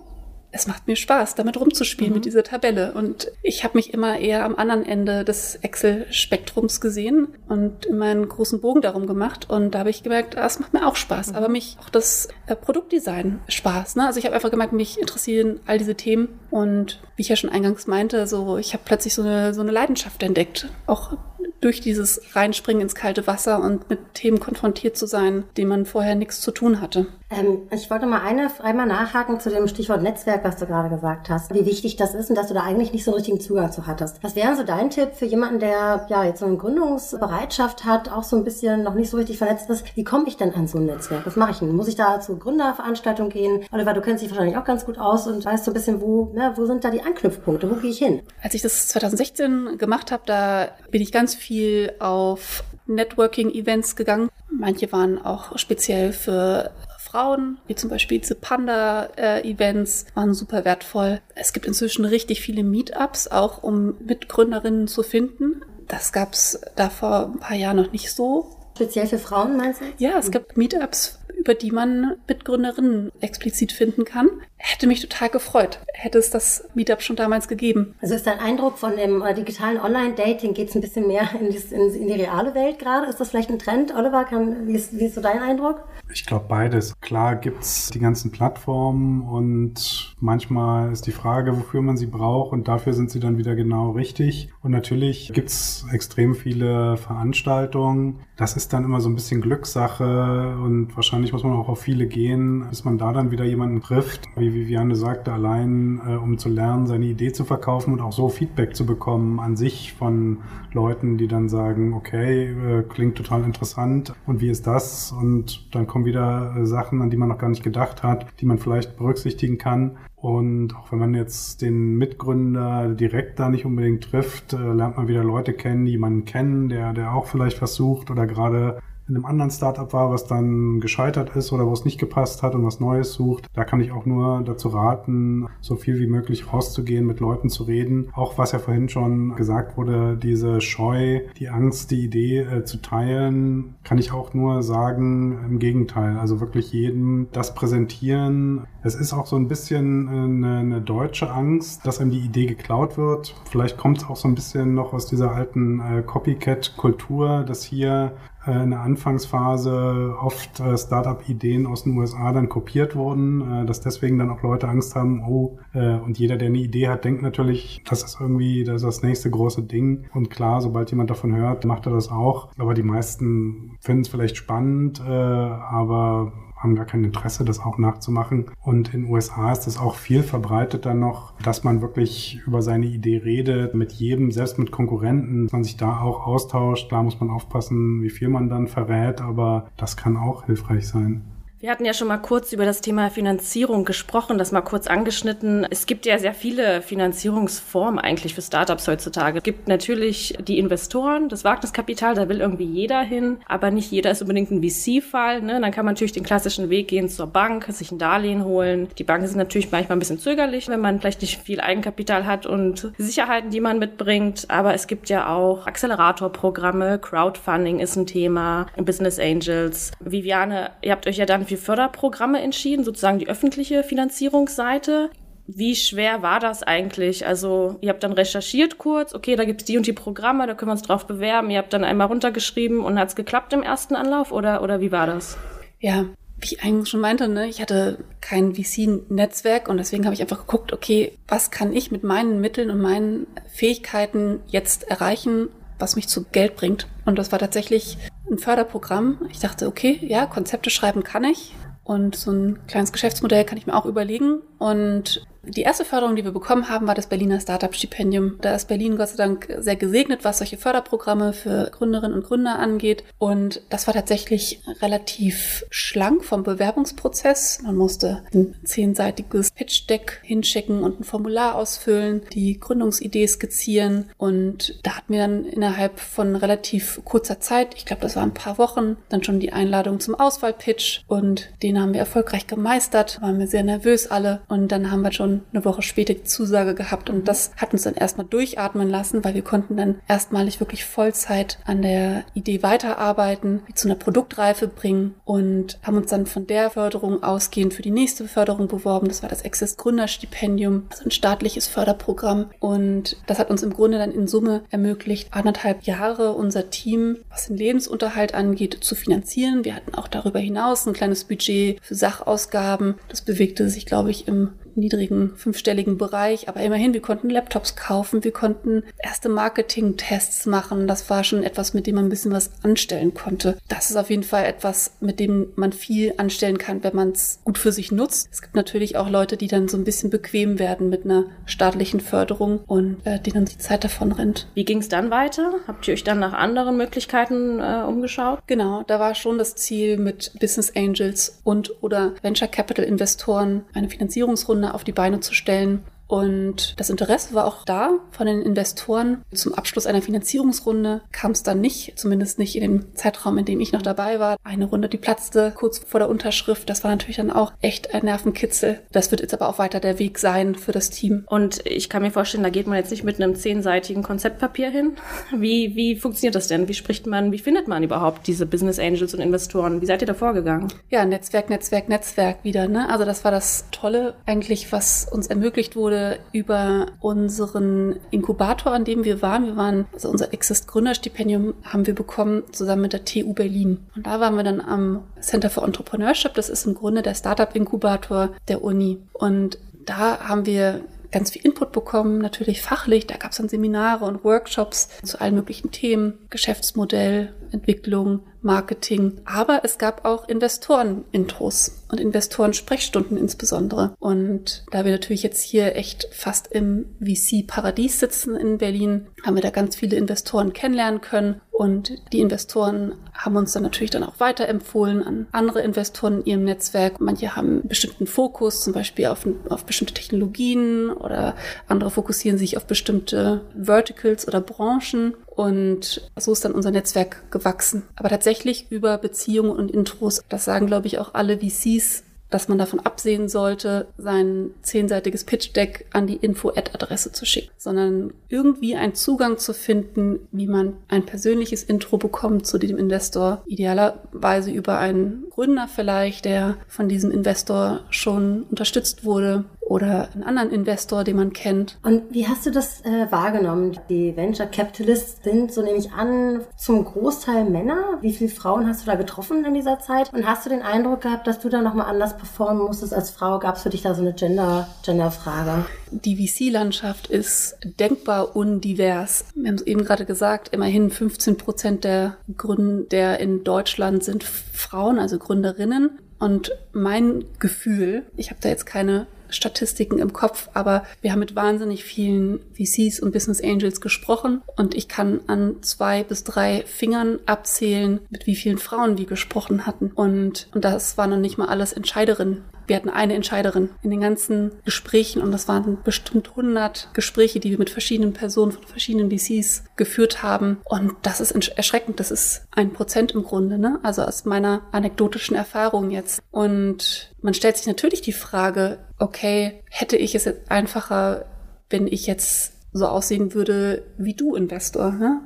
es macht mir Spaß, damit rumzuspielen mhm. mit dieser Tabelle. Und ich habe mich immer eher am anderen Ende des Excel-Spektrums gesehen und immer einen großen Bogen darum gemacht. Und da habe ich gemerkt, ah, es macht mir auch Spaß. Mhm. Aber mich auch das äh, Produktdesign Spaß. Ne? Also ich habe einfach gemerkt, mich interessieren all diese Themen. Und wie ich ja schon eingangs meinte, so ich habe plötzlich so eine, so eine Leidenschaft entdeckt. Auch durch dieses Reinspringen ins kalte Wasser und mit Themen konfrontiert zu sein, denen man vorher nichts zu tun hatte. Ähm, ich wollte mal eine, einmal nachhaken zu dem Stichwort Netzwerk, was du gerade gesagt hast. Wie wichtig das ist und dass du da eigentlich nicht so einen richtigen Zugang zu hattest. Was wäre so dein Tipp für jemanden, der ja jetzt so eine Gründungsbereitschaft hat, auch so ein bisschen noch nicht so richtig vernetzt ist? Wie komme ich denn an so ein Netzwerk? Was mache ich denn? Muss ich da zur Gründerveranstaltung gehen? Oliver, du kennst dich wahrscheinlich auch ganz gut aus und weißt so ein bisschen, wo, ne, wo sind da die Anknüpfpunkte? Wo gehe ich hin? Als ich das 2016 gemacht habe, da bin ich ganz viel auf Networking-Events gegangen. Manche waren auch speziell für Frauen, wie zum Beispiel diese Panda-Events, waren super wertvoll. Es gibt inzwischen richtig viele Meetups, auch um Mitgründerinnen zu finden. Das gab es da vor ein paar Jahren noch nicht so. Speziell für Frauen, meinst du? Ja, es gibt Meetups über die man Mitgründerinnen explizit finden kann. Hätte mich total gefreut, hätte es das Meetup schon damals gegeben. Also ist dein Eindruck von dem äh, digitalen Online-Dating, geht es ein bisschen mehr in die, in, in die, reale Welt gerade? Ist das vielleicht ein Trend? Oliver, kann, wie, ist, wie ist so dein Eindruck? Ich glaube beides. Klar gibt's die ganzen Plattformen und manchmal ist die Frage, wofür man sie braucht und dafür sind sie dann wieder genau richtig. Und natürlich gibt's extrem viele Veranstaltungen. Das ist dann immer so ein bisschen Glückssache und wahrscheinlich muss man auch auf viele gehen, bis man da dann wieder jemanden trifft. Wie Viviane sagte, allein äh, um zu lernen, seine Idee zu verkaufen und auch so Feedback zu bekommen an sich von Leuten, die dann sagen, okay, äh, klingt total interessant und wie ist das? Und dann kommt kommen wieder äh, Sachen, an die man noch gar nicht gedacht hat, die man vielleicht berücksichtigen kann. Und auch wenn man jetzt den Mitgründer direkt da nicht unbedingt trifft, äh, lernt man wieder Leute kennen, die man kennen, der, der auch vielleicht versucht oder gerade in einem anderen Startup war, was dann gescheitert ist oder wo es nicht gepasst hat und was Neues sucht. Da kann ich auch nur dazu raten, so viel wie möglich rauszugehen, mit Leuten zu reden. Auch was ja vorhin schon gesagt wurde, diese Scheu, die Angst, die Idee äh, zu teilen, kann ich auch nur sagen, im Gegenteil. Also wirklich jedem das präsentieren. Es ist auch so ein bisschen eine, eine deutsche Angst, dass einem die Idee geklaut wird. Vielleicht kommt es auch so ein bisschen noch aus dieser alten äh, Copycat-Kultur, dass hier äh, in der Anfangsphase oft äh, Startup-Ideen aus den USA dann kopiert wurden, äh, dass deswegen dann auch Leute Angst haben, oh, und jeder, der eine Idee hat, denkt natürlich, das ist irgendwie das, ist das nächste große Ding. Und klar, sobald jemand davon hört, macht er das auch. Aber die meisten finden es vielleicht spannend, aber haben gar kein Interesse, das auch nachzumachen. Und in USA ist es auch viel verbreiteter noch, dass man wirklich über seine Idee redet, mit jedem, selbst mit Konkurrenten, man sich da auch austauscht. Da muss man aufpassen, wie viel man dann verrät, aber das kann auch hilfreich sein. Wir hatten ja schon mal kurz über das Thema Finanzierung gesprochen, das mal kurz angeschnitten. Es gibt ja sehr viele Finanzierungsformen eigentlich für Startups heutzutage. Es gibt natürlich die Investoren, das Wagniskapital, da will irgendwie jeder hin, aber nicht jeder ist unbedingt ein VC-Fall. Ne? Dann kann man natürlich den klassischen Weg gehen zur Bank, sich ein Darlehen holen. Die Banken sind natürlich manchmal ein bisschen zögerlich, wenn man vielleicht nicht viel Eigenkapital hat und Sicherheiten, die man mitbringt. Aber es gibt ja auch Acceleratorprogramme, Crowdfunding ist ein Thema, Business Angels. Viviane, ihr habt euch ja dann für Förderprogramme entschieden, sozusagen die öffentliche Finanzierungsseite. Wie schwer war das eigentlich? Also ihr habt dann recherchiert kurz, okay, da gibt es die und die Programme, da können wir uns drauf bewerben. Ihr habt dann einmal runtergeschrieben und hat es geklappt im ersten Anlauf oder, oder wie war das? Ja, wie ich eigentlich schon meinte, ne, ich hatte kein VC-Netzwerk und deswegen habe ich einfach geguckt, okay, was kann ich mit meinen Mitteln und meinen Fähigkeiten jetzt erreichen, was mich zu Geld bringt. Und das war tatsächlich ein Förderprogramm. Ich dachte, okay, ja, Konzepte schreiben kann ich. Und so ein kleines Geschäftsmodell kann ich mir auch überlegen. Und die erste Förderung, die wir bekommen haben, war das Berliner Startup-Stipendium. Da ist Berlin Gott sei Dank sehr gesegnet, was solche Förderprogramme für Gründerinnen und Gründer angeht. Und das war tatsächlich relativ schlank vom Bewerbungsprozess. Man musste ein zehnseitiges Pitch-Deck hinschicken und ein Formular ausfüllen, die Gründungsidee skizzieren. Und da hatten wir dann innerhalb von relativ kurzer Zeit, ich glaube, das waren ein paar Wochen, dann schon die Einladung zum Auswahlpitch. Und den haben wir erfolgreich gemeistert, waren wir sehr nervös alle. Und dann haben wir schon schon eine Woche später die Zusage gehabt und das hat uns dann erstmal durchatmen lassen, weil wir konnten dann erstmalig wirklich Vollzeit an der Idee weiterarbeiten, zu einer Produktreife bringen und haben uns dann von der Förderung ausgehend für die nächste Förderung beworben. Das war das Access Gründerstipendium, also ein staatliches Förderprogramm und das hat uns im Grunde dann in Summe ermöglicht, anderthalb Jahre unser Team, was den Lebensunterhalt angeht, zu finanzieren. Wir hatten auch darüber hinaus ein kleines Budget für Sachausgaben. Das bewegte sich, glaube ich, im niedrigen fünfstelligen Bereich, aber immerhin, wir konnten Laptops kaufen, wir konnten erste Marketing-Tests machen. Das war schon etwas, mit dem man ein bisschen was anstellen konnte. Das ist auf jeden Fall etwas, mit dem man viel anstellen kann, wenn man es gut für sich nutzt. Es gibt natürlich auch Leute, die dann so ein bisschen bequem werden mit einer staatlichen Förderung und äh, denen die Zeit davon rennt. Wie ging es dann weiter? Habt ihr euch dann nach anderen Möglichkeiten äh, umgeschaut? Genau, da war schon das Ziel mit Business Angels und oder Venture Capital Investoren eine Finanzierungsrunde auf die Beine zu stellen. Und das Interesse war auch da von den Investoren. Zum Abschluss einer Finanzierungsrunde kam es dann nicht, zumindest nicht in dem Zeitraum, in dem ich noch dabei war. Eine Runde, die platzte kurz vor der Unterschrift. Das war natürlich dann auch echt ein Nervenkitzel. Das wird jetzt aber auch weiter der Weg sein für das Team. Und ich kann mir vorstellen, da geht man jetzt nicht mit einem zehnseitigen Konzeptpapier hin. Wie, wie funktioniert das denn? Wie spricht man, wie findet man überhaupt diese Business Angels und Investoren? Wie seid ihr da vorgegangen? Ja, Netzwerk, Netzwerk, Netzwerk wieder. Ne? Also das war das Tolle eigentlich, was uns ermöglicht wurde, über unseren Inkubator, an dem wir waren. Wir waren, also unser Exist Gründerstipendium haben wir bekommen zusammen mit der TU Berlin. Und da waren wir dann am Center for Entrepreneurship. Das ist im Grunde der Startup Inkubator der Uni. Und da haben wir ganz viel Input bekommen, natürlich fachlich. Da gab es dann Seminare und Workshops zu allen möglichen Themen, Geschäftsmodell, Entwicklung, Marketing. Aber es gab auch Investoren-Intros und Investoren-Sprechstunden insbesondere. Und da wir natürlich jetzt hier echt fast im VC-Paradies sitzen in Berlin, haben wir da ganz viele Investoren kennenlernen können. Und die Investoren haben uns dann natürlich dann auch weiterempfohlen an andere Investoren in ihrem Netzwerk. Manche haben einen bestimmten Fokus, zum Beispiel auf, auf bestimmte Technologien oder andere fokussieren sich auf bestimmte Verticals oder Branchen. Und so ist dann unser Netzwerk gewachsen. Aber tatsächlich über Beziehungen und Intros. Das sagen, glaube ich, auch alle VCs dass man davon absehen sollte, sein zehnseitiges Pitch-Deck an die Info-Ad-Adresse zu schicken, sondern irgendwie einen Zugang zu finden, wie man ein persönliches Intro bekommt zu dem Investor, idealerweise über einen Gründer vielleicht, der von diesem Investor schon unterstützt wurde oder einen anderen Investor, den man kennt. Und wie hast du das äh, wahrgenommen? Die Venture Capitalists sind, so nehme ich an, zum Großteil Männer. Wie viele Frauen hast du da getroffen in dieser Zeit? Und hast du den Eindruck gehabt, dass du da nochmal anders performen musstest als Frau? Gab es für dich da so eine Gender, Gender-Frage? Die VC-Landschaft ist denkbar undivers. Wir haben es eben gerade gesagt, immerhin 15 Prozent der Gründer in Deutschland sind Frauen, also Gründerinnen. Und mein Gefühl, ich habe da jetzt keine Statistiken im Kopf, aber wir haben mit wahnsinnig vielen VCs und Business Angels gesprochen und ich kann an zwei bis drei Fingern abzählen, mit wie vielen Frauen wir gesprochen hatten. Und, und das war noch nicht mal alles Entscheiderinnen. Wir hatten eine Entscheiderin in den ganzen Gesprächen und das waren bestimmt 100 Gespräche, die wir mit verschiedenen Personen von verschiedenen VCs geführt haben. Und das ist erschreckend. Das ist ein Prozent im Grunde, ne? Also aus meiner anekdotischen Erfahrung jetzt. Und man stellt sich natürlich die Frage, okay, hätte ich es jetzt einfacher, wenn ich jetzt so aussehen würde wie du, Investor? Ne?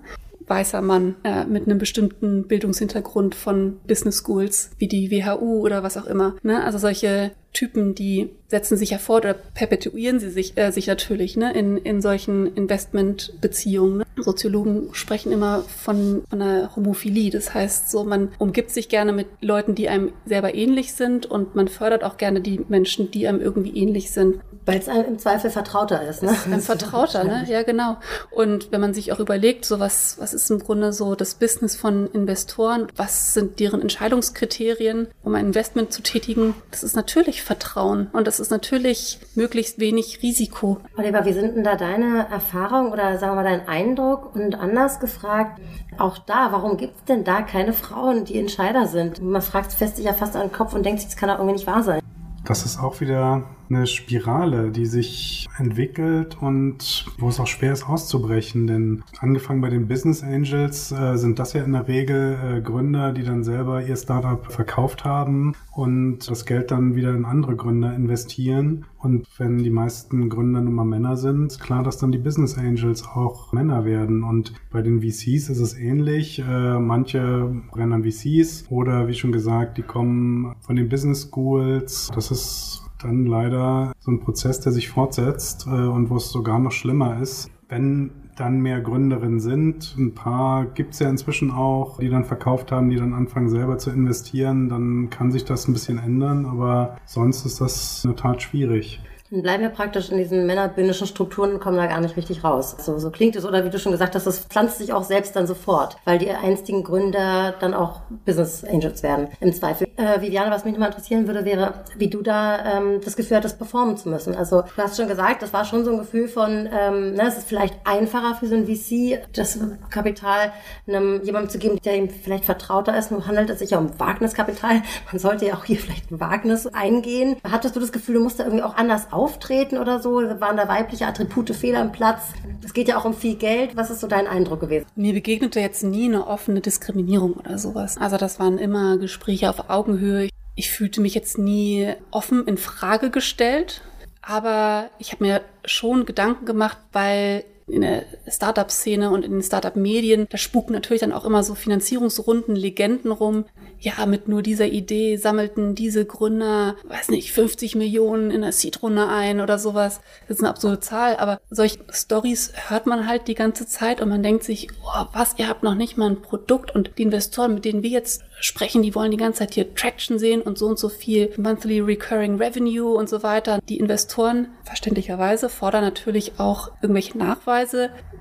Weißer Mann äh, mit einem bestimmten Bildungshintergrund von Business Schools wie die WHU oder was auch immer. Ne? Also solche Typen, die setzen sich hervor oder perpetuieren sie sich, äh, sich natürlich ne, in, in solchen Investmentbeziehungen. Ne? Soziologen sprechen immer von, von einer Homophilie. Das heißt, so man umgibt sich gerne mit Leuten, die einem selber ähnlich sind und man fördert auch gerne die Menschen, die einem irgendwie ähnlich sind. Weil es einem im Zweifel vertrauter ist, ne? Ein Vertrauter, ne? Ja, genau. Und wenn man sich auch überlegt, so was, was ist im Grunde so das Business von Investoren? Was sind deren Entscheidungskriterien, um ein Investment zu tätigen? Das ist natürlich Vertrauen. Und das ist natürlich möglichst wenig Risiko. Oliver, wie sind denn da deine Erfahrungen oder sagen wir mal dein Eindruck? Und anders gefragt, auch da, warum gibt es denn da keine Frauen, die Entscheider sind? Man fragt, fest sich ja fast an den Kopf und denkt sich, das kann doch irgendwie nicht wahr sein. Das ist auch wieder eine Spirale, die sich entwickelt und wo es auch schwer ist auszubrechen. Denn angefangen bei den Business Angels äh, sind das ja in der Regel äh, Gründer, die dann selber ihr Startup verkauft haben und das Geld dann wieder in andere Gründer investieren. Und wenn die meisten Gründer nun mal Männer sind, ist klar, dass dann die Business Angels auch Männer werden. Und bei den VCs ist es ähnlich. Äh, manche brennen an VCs oder wie schon gesagt, die kommen von den Business Schools. Das ist dann leider so ein Prozess, der sich fortsetzt äh, und wo es sogar noch schlimmer ist. Wenn dann mehr Gründerinnen sind. Ein paar gibt es ja inzwischen auch, die dann verkauft haben, die dann anfangen selber zu investieren. Dann kann sich das ein bisschen ändern, aber sonst ist das in der Tat schwierig dann bleiben wir praktisch in diesen männerbündischen Strukturen und kommen da gar nicht richtig raus. So, so klingt es, oder wie du schon gesagt hast, das pflanzt sich auch selbst dann sofort, weil die einstigen Gründer dann auch Business Angels werden, im Zweifel. Äh, Viviane, was mich nochmal interessieren würde, wäre, wie du da ähm, das Gefühl hattest, performen zu müssen. Also du hast schon gesagt, das war schon so ein Gefühl von, ähm, ne, es ist vielleicht einfacher für so ein VC, das Kapital einem jemandem zu geben, der ihm vielleicht vertrauter ist. Nun handelt es sich ja um Wagniskapital. Man sollte ja auch hier vielleicht ein Wagnis eingehen. Hattest du das Gefühl, du musst da irgendwie auch anders auf Auftreten oder so? Waren da weibliche Attribute fehl am Platz? Es geht ja auch um viel Geld. Was ist so dein Eindruck gewesen? Mir begegnete jetzt nie eine offene Diskriminierung oder sowas. Also das waren immer Gespräche auf Augenhöhe. Ich fühlte mich jetzt nie offen in Frage gestellt. Aber ich habe mir schon Gedanken gemacht, weil in der Startup-Szene und in den Startup-Medien, da spuken natürlich dann auch immer so Finanzierungsrunden, Legenden rum. Ja, mit nur dieser Idee sammelten diese Gründer, weiß nicht, 50 Millionen in der Seed-Runde ein oder sowas. Das ist eine absurde Zahl, aber solche Stories hört man halt die ganze Zeit und man denkt sich, oh, was, ihr habt noch nicht mal ein Produkt und die Investoren, mit denen wir jetzt sprechen, die wollen die ganze Zeit hier Traction sehen und so und so viel Monthly Recurring Revenue und so weiter. Die Investoren, verständlicherweise, fordern natürlich auch irgendwelche Nachweise,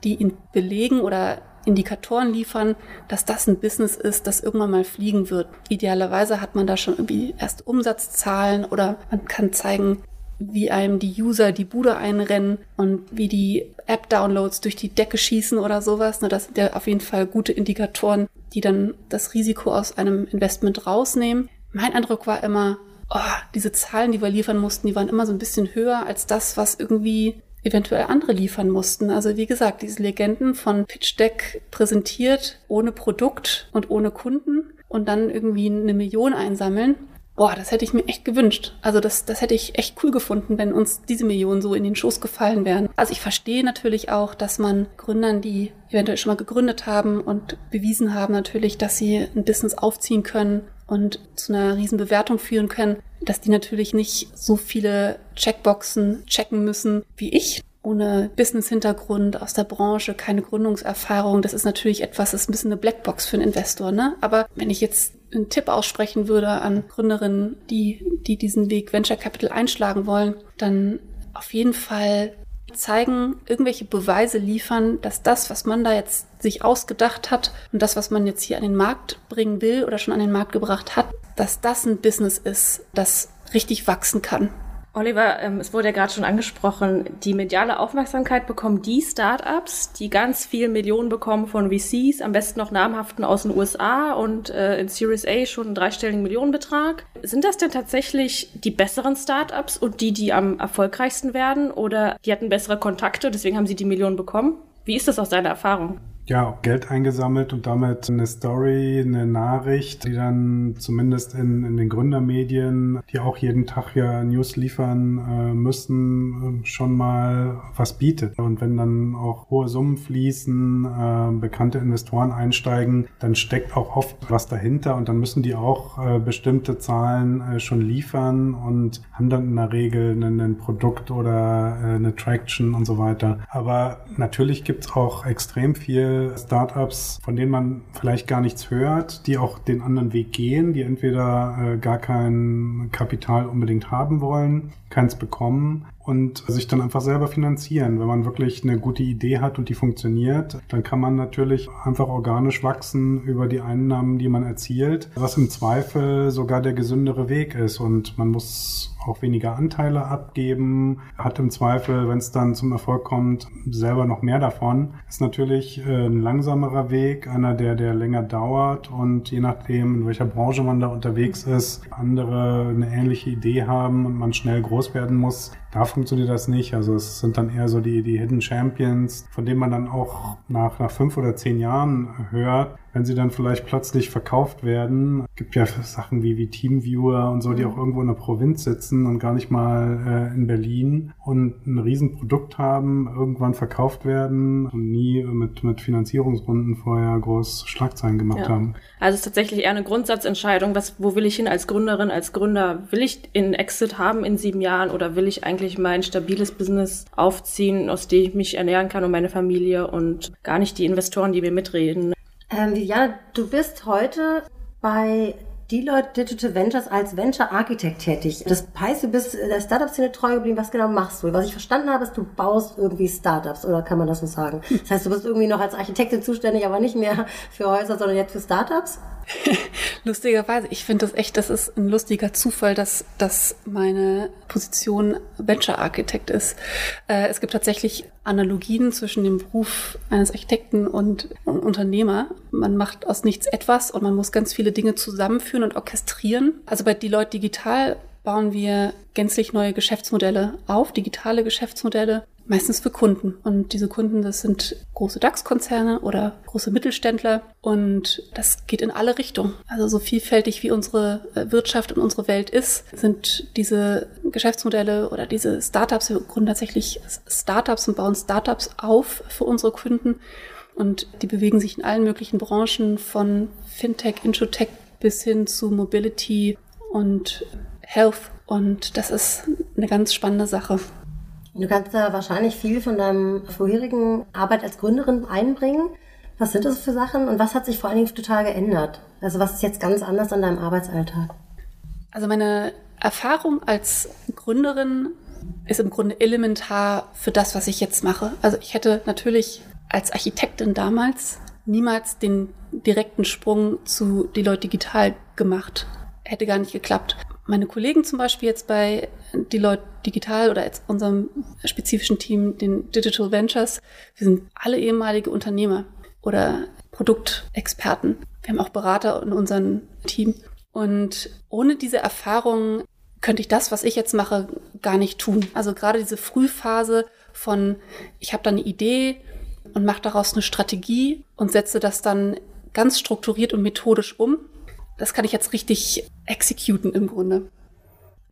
die ihn belegen oder Indikatoren liefern, dass das ein Business ist, das irgendwann mal fliegen wird. Idealerweise hat man da schon irgendwie erst Umsatzzahlen oder man kann zeigen, wie einem die User die Bude einrennen und wie die App-Downloads durch die Decke schießen oder sowas. Das sind ja auf jeden Fall gute Indikatoren, die dann das Risiko aus einem Investment rausnehmen. Mein Eindruck war immer, oh, diese Zahlen, die wir liefern mussten, die waren immer so ein bisschen höher als das, was irgendwie eventuell andere liefern mussten. Also wie gesagt, diese Legenden von Pitch Deck präsentiert, ohne Produkt und ohne Kunden und dann irgendwie eine Million einsammeln. Boah, das hätte ich mir echt gewünscht. Also das, das hätte ich echt cool gefunden, wenn uns diese Millionen so in den Schoß gefallen wären. Also ich verstehe natürlich auch, dass man Gründern, die eventuell schon mal gegründet haben und bewiesen haben natürlich, dass sie ein Business aufziehen können und zu einer riesen Bewertung führen können, dass die natürlich nicht so viele Checkboxen checken müssen wie ich. Ohne Business-Hintergrund aus der Branche, keine Gründungserfahrung. Das ist natürlich etwas, das ist ein bisschen eine Blackbox für einen Investor, ne? Aber wenn ich jetzt einen Tipp aussprechen würde an Gründerinnen, die, die diesen Weg Venture Capital einschlagen wollen, dann auf jeden Fall zeigen, irgendwelche Beweise liefern, dass das, was man da jetzt sich ausgedacht hat und das, was man jetzt hier an den Markt bringen will oder schon an den Markt gebracht hat, dass das ein Business ist, das richtig wachsen kann. Oliver, ähm, es wurde ja gerade schon angesprochen, die mediale Aufmerksamkeit bekommen die Startups, die ganz viel Millionen bekommen von VCs, am besten noch namhaften aus den USA und äh, in Series A schon einen dreistelligen Millionenbetrag. Sind das denn tatsächlich die besseren Startups und die, die am erfolgreichsten werden oder die hatten bessere Kontakte, deswegen haben sie die Millionen bekommen? Wie ist das aus deiner Erfahrung? Ja, Geld eingesammelt und damit eine Story, eine Nachricht, die dann zumindest in, in den Gründermedien, die auch jeden Tag ja News liefern äh, müssen, äh, schon mal was bietet. Und wenn dann auch hohe Summen fließen, äh, bekannte Investoren einsteigen, dann steckt auch oft was dahinter und dann müssen die auch äh, bestimmte Zahlen äh, schon liefern und haben dann in der Regel ein Produkt oder äh, eine Traction und so weiter. Aber natürlich gibt's auch extrem viel Startups, von denen man vielleicht gar nichts hört, die auch den anderen Weg gehen, die entweder äh, gar kein Kapital unbedingt haben wollen, keins bekommen und sich dann einfach selber finanzieren. Wenn man wirklich eine gute Idee hat und die funktioniert, dann kann man natürlich einfach organisch wachsen über die Einnahmen, die man erzielt, was im Zweifel sogar der gesündere Weg ist. Und man muss auch weniger Anteile abgeben, hat im Zweifel, wenn es dann zum Erfolg kommt, selber noch mehr davon. Ist natürlich äh, ein langsamerer Weg, einer, der, der länger dauert und je nachdem, in welcher Branche man da unterwegs ist, andere eine ähnliche Idee haben und man schnell groß werden muss, da funktioniert das nicht. Also es sind dann eher so die, die Hidden Champions, von denen man dann auch nach, nach fünf oder zehn Jahren hört, wenn sie dann vielleicht plötzlich verkauft werden. Es gibt ja Sachen wie, wie Teamviewer und so, die auch irgendwo in der Provinz sitzen und gar nicht mal äh, in Berlin und ein Riesenprodukt haben, irgendwann verkauft werden und nie mit, mit Finanzierungsrunden vorher groß Schlagzeilen gemacht ja. haben. Also es ist tatsächlich eher eine Grundsatzentscheidung, was, wo will ich hin als Gründerin, als Gründer? Will ich in Exit haben in sieben Jahren oder will ich eigentlich mein stabiles Business aufziehen, aus dem ich mich ernähren kann und meine Familie und gar nicht die Investoren, die mir mitreden? Ähm, Viviane, du bist heute bei Deloitte Digital Ventures als Venture Architect tätig. Das heißt, du bist der Startup-Szene treu geblieben. Was genau machst du? Was ich verstanden habe, ist, du baust irgendwie Startups, oder kann man das so sagen? Das heißt, du bist irgendwie noch als Architektin zuständig, aber nicht mehr für Häuser, sondern jetzt für Startups? Lustigerweise, ich finde das echt, das ist ein lustiger Zufall, dass, dass meine Position Venture Architect ist. Äh, es gibt tatsächlich Analogien zwischen dem Beruf eines Architekten und Unternehmer. Man macht aus nichts etwas und man muss ganz viele Dinge zusammenführen und orchestrieren. Also bei Deloitte Digital bauen wir gänzlich neue Geschäftsmodelle auf, digitale Geschäftsmodelle, meistens für Kunden. Und diese Kunden, das sind große DAX-Konzerne oder große Mittelständler. Und das geht in alle Richtungen. Also so vielfältig wie unsere äh, Wirtschaft und unsere Welt ist, sind diese Geschäftsmodelle oder diese Startups, wir gründen tatsächlich Startups und bauen Startups auf für unsere Kunden. Und die bewegen sich in allen möglichen Branchen von Fintech, Introtech bis hin zu Mobility und Health. Und das ist eine ganz spannende Sache. Du kannst da wahrscheinlich viel von deinem vorherigen Arbeit als Gründerin einbringen. Was sind das für Sachen und was hat sich vor allen Dingen total geändert? Also was ist jetzt ganz anders an deinem Arbeitsalltag? Also meine Erfahrung als Gründerin ist im Grunde elementar für das, was ich jetzt mache. Also ich hätte natürlich als Architektin damals niemals den direkten Sprung zu Deloitte Digital gemacht. Hätte gar nicht geklappt meine Kollegen zum Beispiel jetzt bei Deloitte Digital oder jetzt unserem spezifischen Team, den Digital Ventures, wir sind alle ehemalige Unternehmer oder Produktexperten. Wir haben auch Berater in unserem Team. Und ohne diese Erfahrung könnte ich das, was ich jetzt mache, gar nicht tun. Also gerade diese Frühphase von, ich habe da eine Idee und mache daraus eine Strategie und setze das dann ganz strukturiert und methodisch um das kann ich jetzt richtig exekuten im Grunde.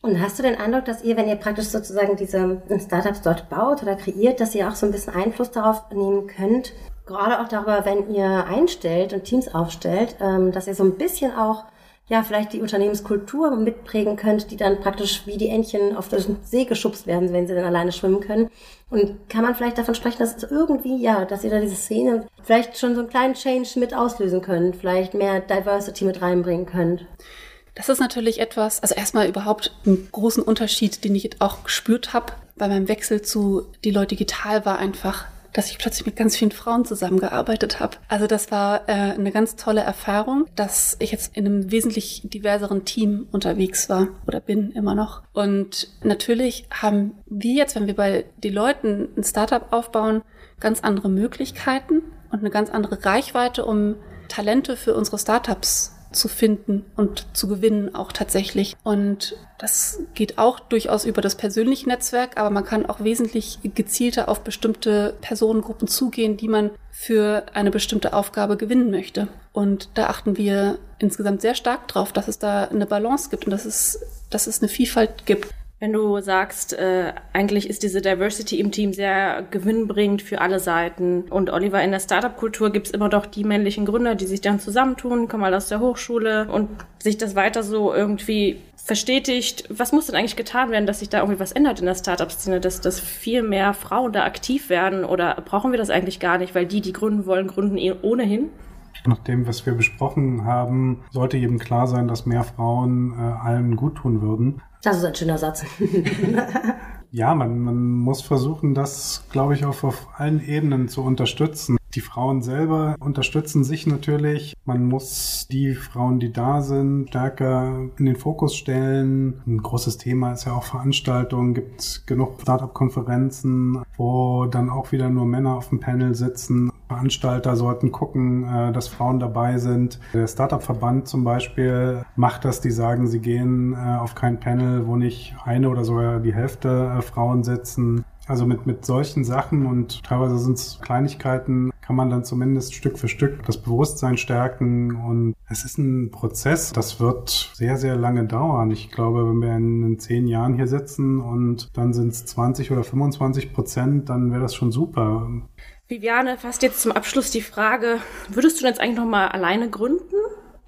Und hast du den Eindruck, dass ihr, wenn ihr praktisch sozusagen diese Startups dort baut oder kreiert, dass ihr auch so ein bisschen Einfluss darauf nehmen könnt, gerade auch darüber, wenn ihr einstellt und Teams aufstellt, ähm, dass ihr so ein bisschen auch ja, vielleicht die Unternehmenskultur mitprägen könnt, die dann praktisch wie die Entchen auf den See geschubst werden, wenn sie dann alleine schwimmen können. Und kann man vielleicht davon sprechen, dass es irgendwie, ja, dass ihr da diese Szene vielleicht schon so einen kleinen Change mit auslösen könnt, vielleicht mehr Diversity mit reinbringen könnt? Das ist natürlich etwas, also erstmal überhaupt einen großen Unterschied, den ich auch gespürt habe bei meinem Wechsel zu Die Leute Digital war einfach, dass ich plötzlich mit ganz vielen Frauen zusammengearbeitet habe. Also das war äh, eine ganz tolle Erfahrung, dass ich jetzt in einem wesentlich diverseren Team unterwegs war oder bin immer noch. Und natürlich haben wir jetzt, wenn wir bei den Leuten ein Startup aufbauen, ganz andere Möglichkeiten und eine ganz andere Reichweite, um Talente für unsere Startups zu finden und zu gewinnen auch tatsächlich. Und das geht auch durchaus über das persönliche Netzwerk, aber man kann auch wesentlich gezielter auf bestimmte Personengruppen zugehen, die man für eine bestimmte Aufgabe gewinnen möchte. Und da achten wir insgesamt sehr stark drauf, dass es da eine Balance gibt und dass es, dass es eine Vielfalt gibt. Wenn du sagst, äh, eigentlich ist diese Diversity im Team sehr gewinnbringend für alle Seiten und Oliver, in der Startup-Kultur gibt's immer doch die männlichen Gründer, die sich dann zusammentun, kommen mal aus der Hochschule und sich das weiter so irgendwie verstetigt. Was muss denn eigentlich getan werden, dass sich da irgendwie was ändert in der Startup-Szene, dass, dass viel mehr Frauen da aktiv werden oder brauchen wir das eigentlich gar nicht, weil die, die gründen wollen, gründen eh ohnehin? Nach dem, was wir besprochen haben, sollte jedem klar sein, dass mehr Frauen äh, allen gut tun würden. Das ist ein schöner Satz. Ja, man, man muss versuchen, das, glaube ich, auf, auf allen Ebenen zu unterstützen. Die Frauen selber unterstützen sich natürlich. Man muss die Frauen, die da sind, stärker in den Fokus stellen. Ein großes Thema ist ja auch Veranstaltungen. Gibt genug Startup-Konferenzen, wo dann auch wieder nur Männer auf dem Panel sitzen. Veranstalter sollten gucken, äh, dass Frauen dabei sind. Der Startup-Verband zum Beispiel macht das. Die sagen, sie gehen äh, auf kein Panel, wo nicht eine oder sogar die Hälfte äh, Frauen sitzen. Also mit, mit solchen Sachen und teilweise sind es Kleinigkeiten, kann man dann zumindest Stück für Stück das Bewusstsein stärken. Und es ist ein Prozess, das wird sehr, sehr lange dauern. Ich glaube, wenn wir in, in zehn Jahren hier sitzen und dann sind es 20 oder 25 Prozent, dann wäre das schon super. Viviane, fast jetzt zum Abschluss die Frage, würdest du jetzt eigentlich nochmal alleine gründen?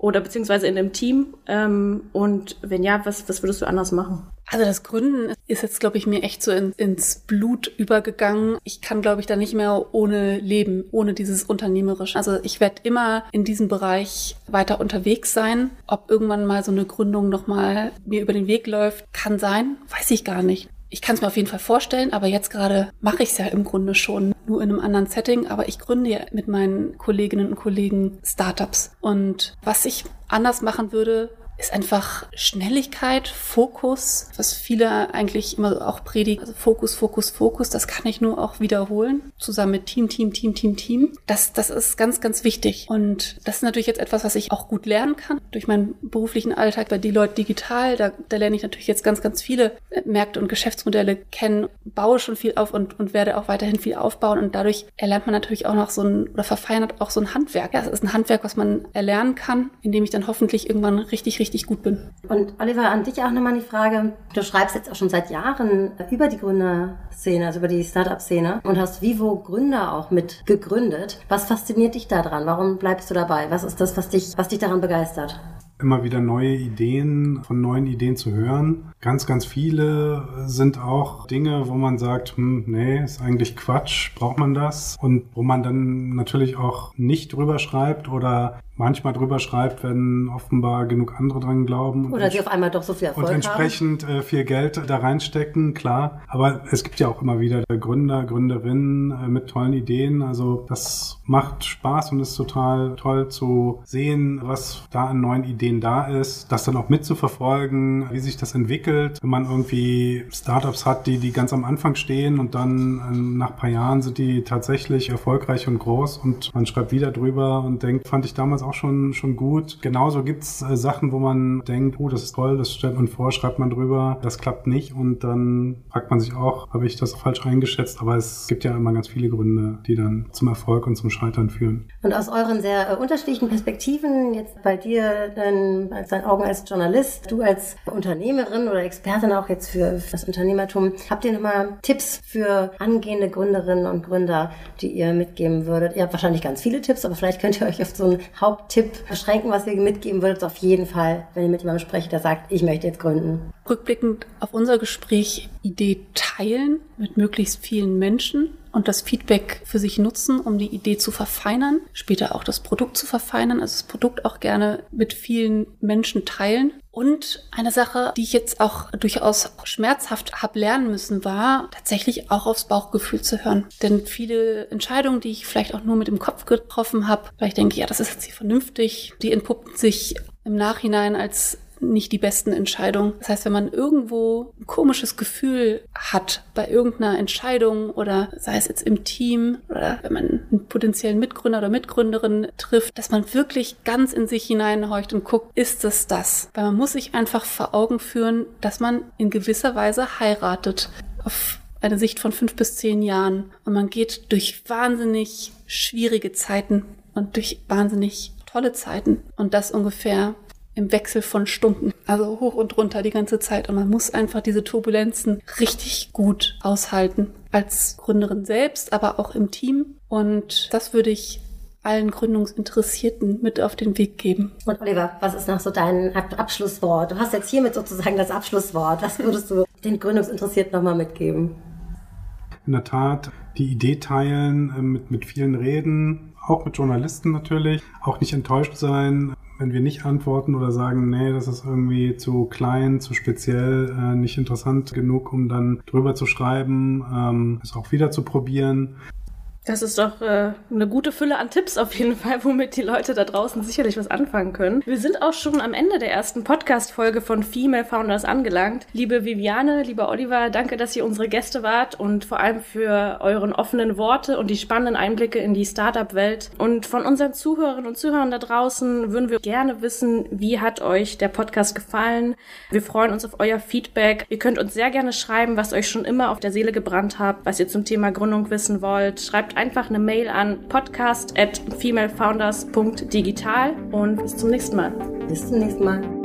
Oder beziehungsweise in einem Team? Ähm, und wenn ja, was, was würdest du anders machen? Also das Gründen ist jetzt, glaube ich, mir echt so in, ins Blut übergegangen. Ich kann, glaube ich, da nicht mehr ohne leben, ohne dieses Unternehmerische. Also ich werde immer in diesem Bereich weiter unterwegs sein. Ob irgendwann mal so eine Gründung nochmal mir über den Weg läuft, kann sein, weiß ich gar nicht. Ich kann es mir auf jeden Fall vorstellen, aber jetzt gerade mache ich es ja im Grunde schon, nur in einem anderen Setting. Aber ich gründe ja mit meinen Kolleginnen und Kollegen Startups. Und was ich anders machen würde, ist einfach Schnelligkeit, Fokus, was viele eigentlich immer auch predigen. Also Fokus, Fokus, Fokus, das kann ich nur auch wiederholen. Zusammen mit Team, Team, Team, Team, Team. Das, das ist ganz, ganz wichtig. Und das ist natürlich jetzt etwas, was ich auch gut lernen kann. Durch meinen beruflichen Alltag bei Deloitte Digital, da, da lerne ich natürlich jetzt ganz, ganz viele Märkte und Geschäftsmodelle kennen, baue schon viel auf und, und werde auch weiterhin viel aufbauen. Und dadurch erlernt man natürlich auch noch so ein, oder verfeinert auch so ein Handwerk. Ja, es ist ein Handwerk, was man erlernen kann, indem ich dann hoffentlich irgendwann richtig, richtig gut bin. Und Oliver, an dich auch nochmal die Frage. Du schreibst jetzt auch schon seit Jahren über die Gründerszene, also über die Startup-Szene und hast Vivo Gründer auch mit gegründet. Was fasziniert dich daran? Warum bleibst du dabei? Was ist das, was dich, was dich daran begeistert? immer wieder neue Ideen, von neuen Ideen zu hören. Ganz, ganz viele sind auch Dinge, wo man sagt, hm, nee, ist eigentlich Quatsch, braucht man das? Und wo man dann natürlich auch nicht drüber schreibt oder manchmal drüber schreibt, wenn offenbar genug andere dran glauben. Oder die auf einmal doch so viel Erfolg Und entsprechend haben. Äh, viel Geld da reinstecken, klar. Aber es gibt ja auch immer wieder Gründer, Gründerinnen äh, mit tollen Ideen. Also das macht Spaß und ist total toll zu sehen, was da an neuen Ideen da ist. Das dann auch mitzuverfolgen, wie sich das entwickelt. Wenn man irgendwie Startups hat, die, die ganz am Anfang stehen und dann äh, nach ein paar Jahren sind die tatsächlich erfolgreich und groß und man schreibt wieder drüber und denkt, fand ich damals auch schon, schon gut. Genauso gibt's äh, Sachen, wo man denkt, oh, das ist toll, das stellt man vor, schreibt man drüber, das klappt nicht und dann fragt man sich auch, habe ich das falsch eingeschätzt? Aber es gibt ja immer ganz viele Gründe, die dann zum Erfolg und zum Scheitern führen. Und aus euren sehr äh, unterschiedlichen Perspektiven, jetzt bei dir dann als dein Augen als Journalist, du als Unternehmerin oder Expertin auch jetzt für, für das Unternehmertum, habt ihr nochmal Tipps für angehende Gründerinnen und Gründer, die ihr mitgeben würdet? Ihr habt wahrscheinlich ganz viele Tipps, aber vielleicht könnt ihr euch auf so einen Haupt Haupttipp beschränken, was ihr mitgeben würdet, auf jeden Fall, wenn ihr mit jemandem sprecht, der sagt, ich möchte jetzt gründen? Rückblickend auf unser Gespräch, Idee teilen mit möglichst vielen Menschen und das Feedback für sich nutzen, um die Idee zu verfeinern, später auch das Produkt zu verfeinern, also das Produkt auch gerne mit vielen Menschen teilen. Und eine Sache, die ich jetzt auch durchaus schmerzhaft habe lernen müssen, war tatsächlich auch aufs Bauchgefühl zu hören. Denn viele Entscheidungen, die ich vielleicht auch nur mit dem Kopf getroffen habe, vielleicht denke ich, ja, das ist jetzt hier vernünftig, die entpuppten sich im Nachhinein als nicht die besten Entscheidungen. Das heißt, wenn man irgendwo ein komisches Gefühl hat bei irgendeiner Entscheidung oder sei es jetzt im Team oder wenn man einen potenziellen Mitgründer oder Mitgründerin trifft, dass man wirklich ganz in sich hineinhorcht und guckt, ist es das? Weil man muss sich einfach vor Augen führen, dass man in gewisser Weise heiratet. Auf eine Sicht von fünf bis zehn Jahren. Und man geht durch wahnsinnig schwierige Zeiten und durch wahnsinnig tolle Zeiten. Und das ungefähr im Wechsel von Stunden. Also hoch und runter die ganze Zeit. Und man muss einfach diese Turbulenzen richtig gut aushalten. Als Gründerin selbst, aber auch im Team. Und das würde ich allen Gründungsinteressierten mit auf den Weg geben. Und Oliver, was ist noch so dein Abschlusswort? Du hast jetzt hiermit sozusagen das Abschlusswort. Was würdest du den Gründungsinteressierten nochmal mitgeben? In der Tat, die Idee teilen, äh, mit, mit vielen reden, auch mit Journalisten natürlich, auch nicht enttäuscht sein, wenn wir nicht antworten oder sagen, nee, das ist irgendwie zu klein, zu speziell, äh, nicht interessant genug, um dann drüber zu schreiben, ähm, es auch wieder zu probieren. Das ist doch äh, eine gute Fülle an Tipps auf jeden Fall, womit die Leute da draußen sicherlich was anfangen können. Wir sind auch schon am Ende der ersten Podcast-Folge von Female Founders angelangt. Liebe Viviane, lieber Oliver, danke, dass ihr unsere Gäste wart und vor allem für euren offenen Worte und die spannenden Einblicke in die Startup-Welt. Und von unseren Zuhörerinnen und Zuhörern da draußen würden wir gerne wissen, wie hat euch der Podcast gefallen? Wir freuen uns auf euer Feedback. Ihr könnt uns sehr gerne schreiben, was euch schon immer auf der Seele gebrannt habt, was ihr zum Thema Gründung wissen wollt. Schreibt einfach eine Mail an podcast at femalefounders.digital und bis zum nächsten Mal. Bis zum nächsten Mal.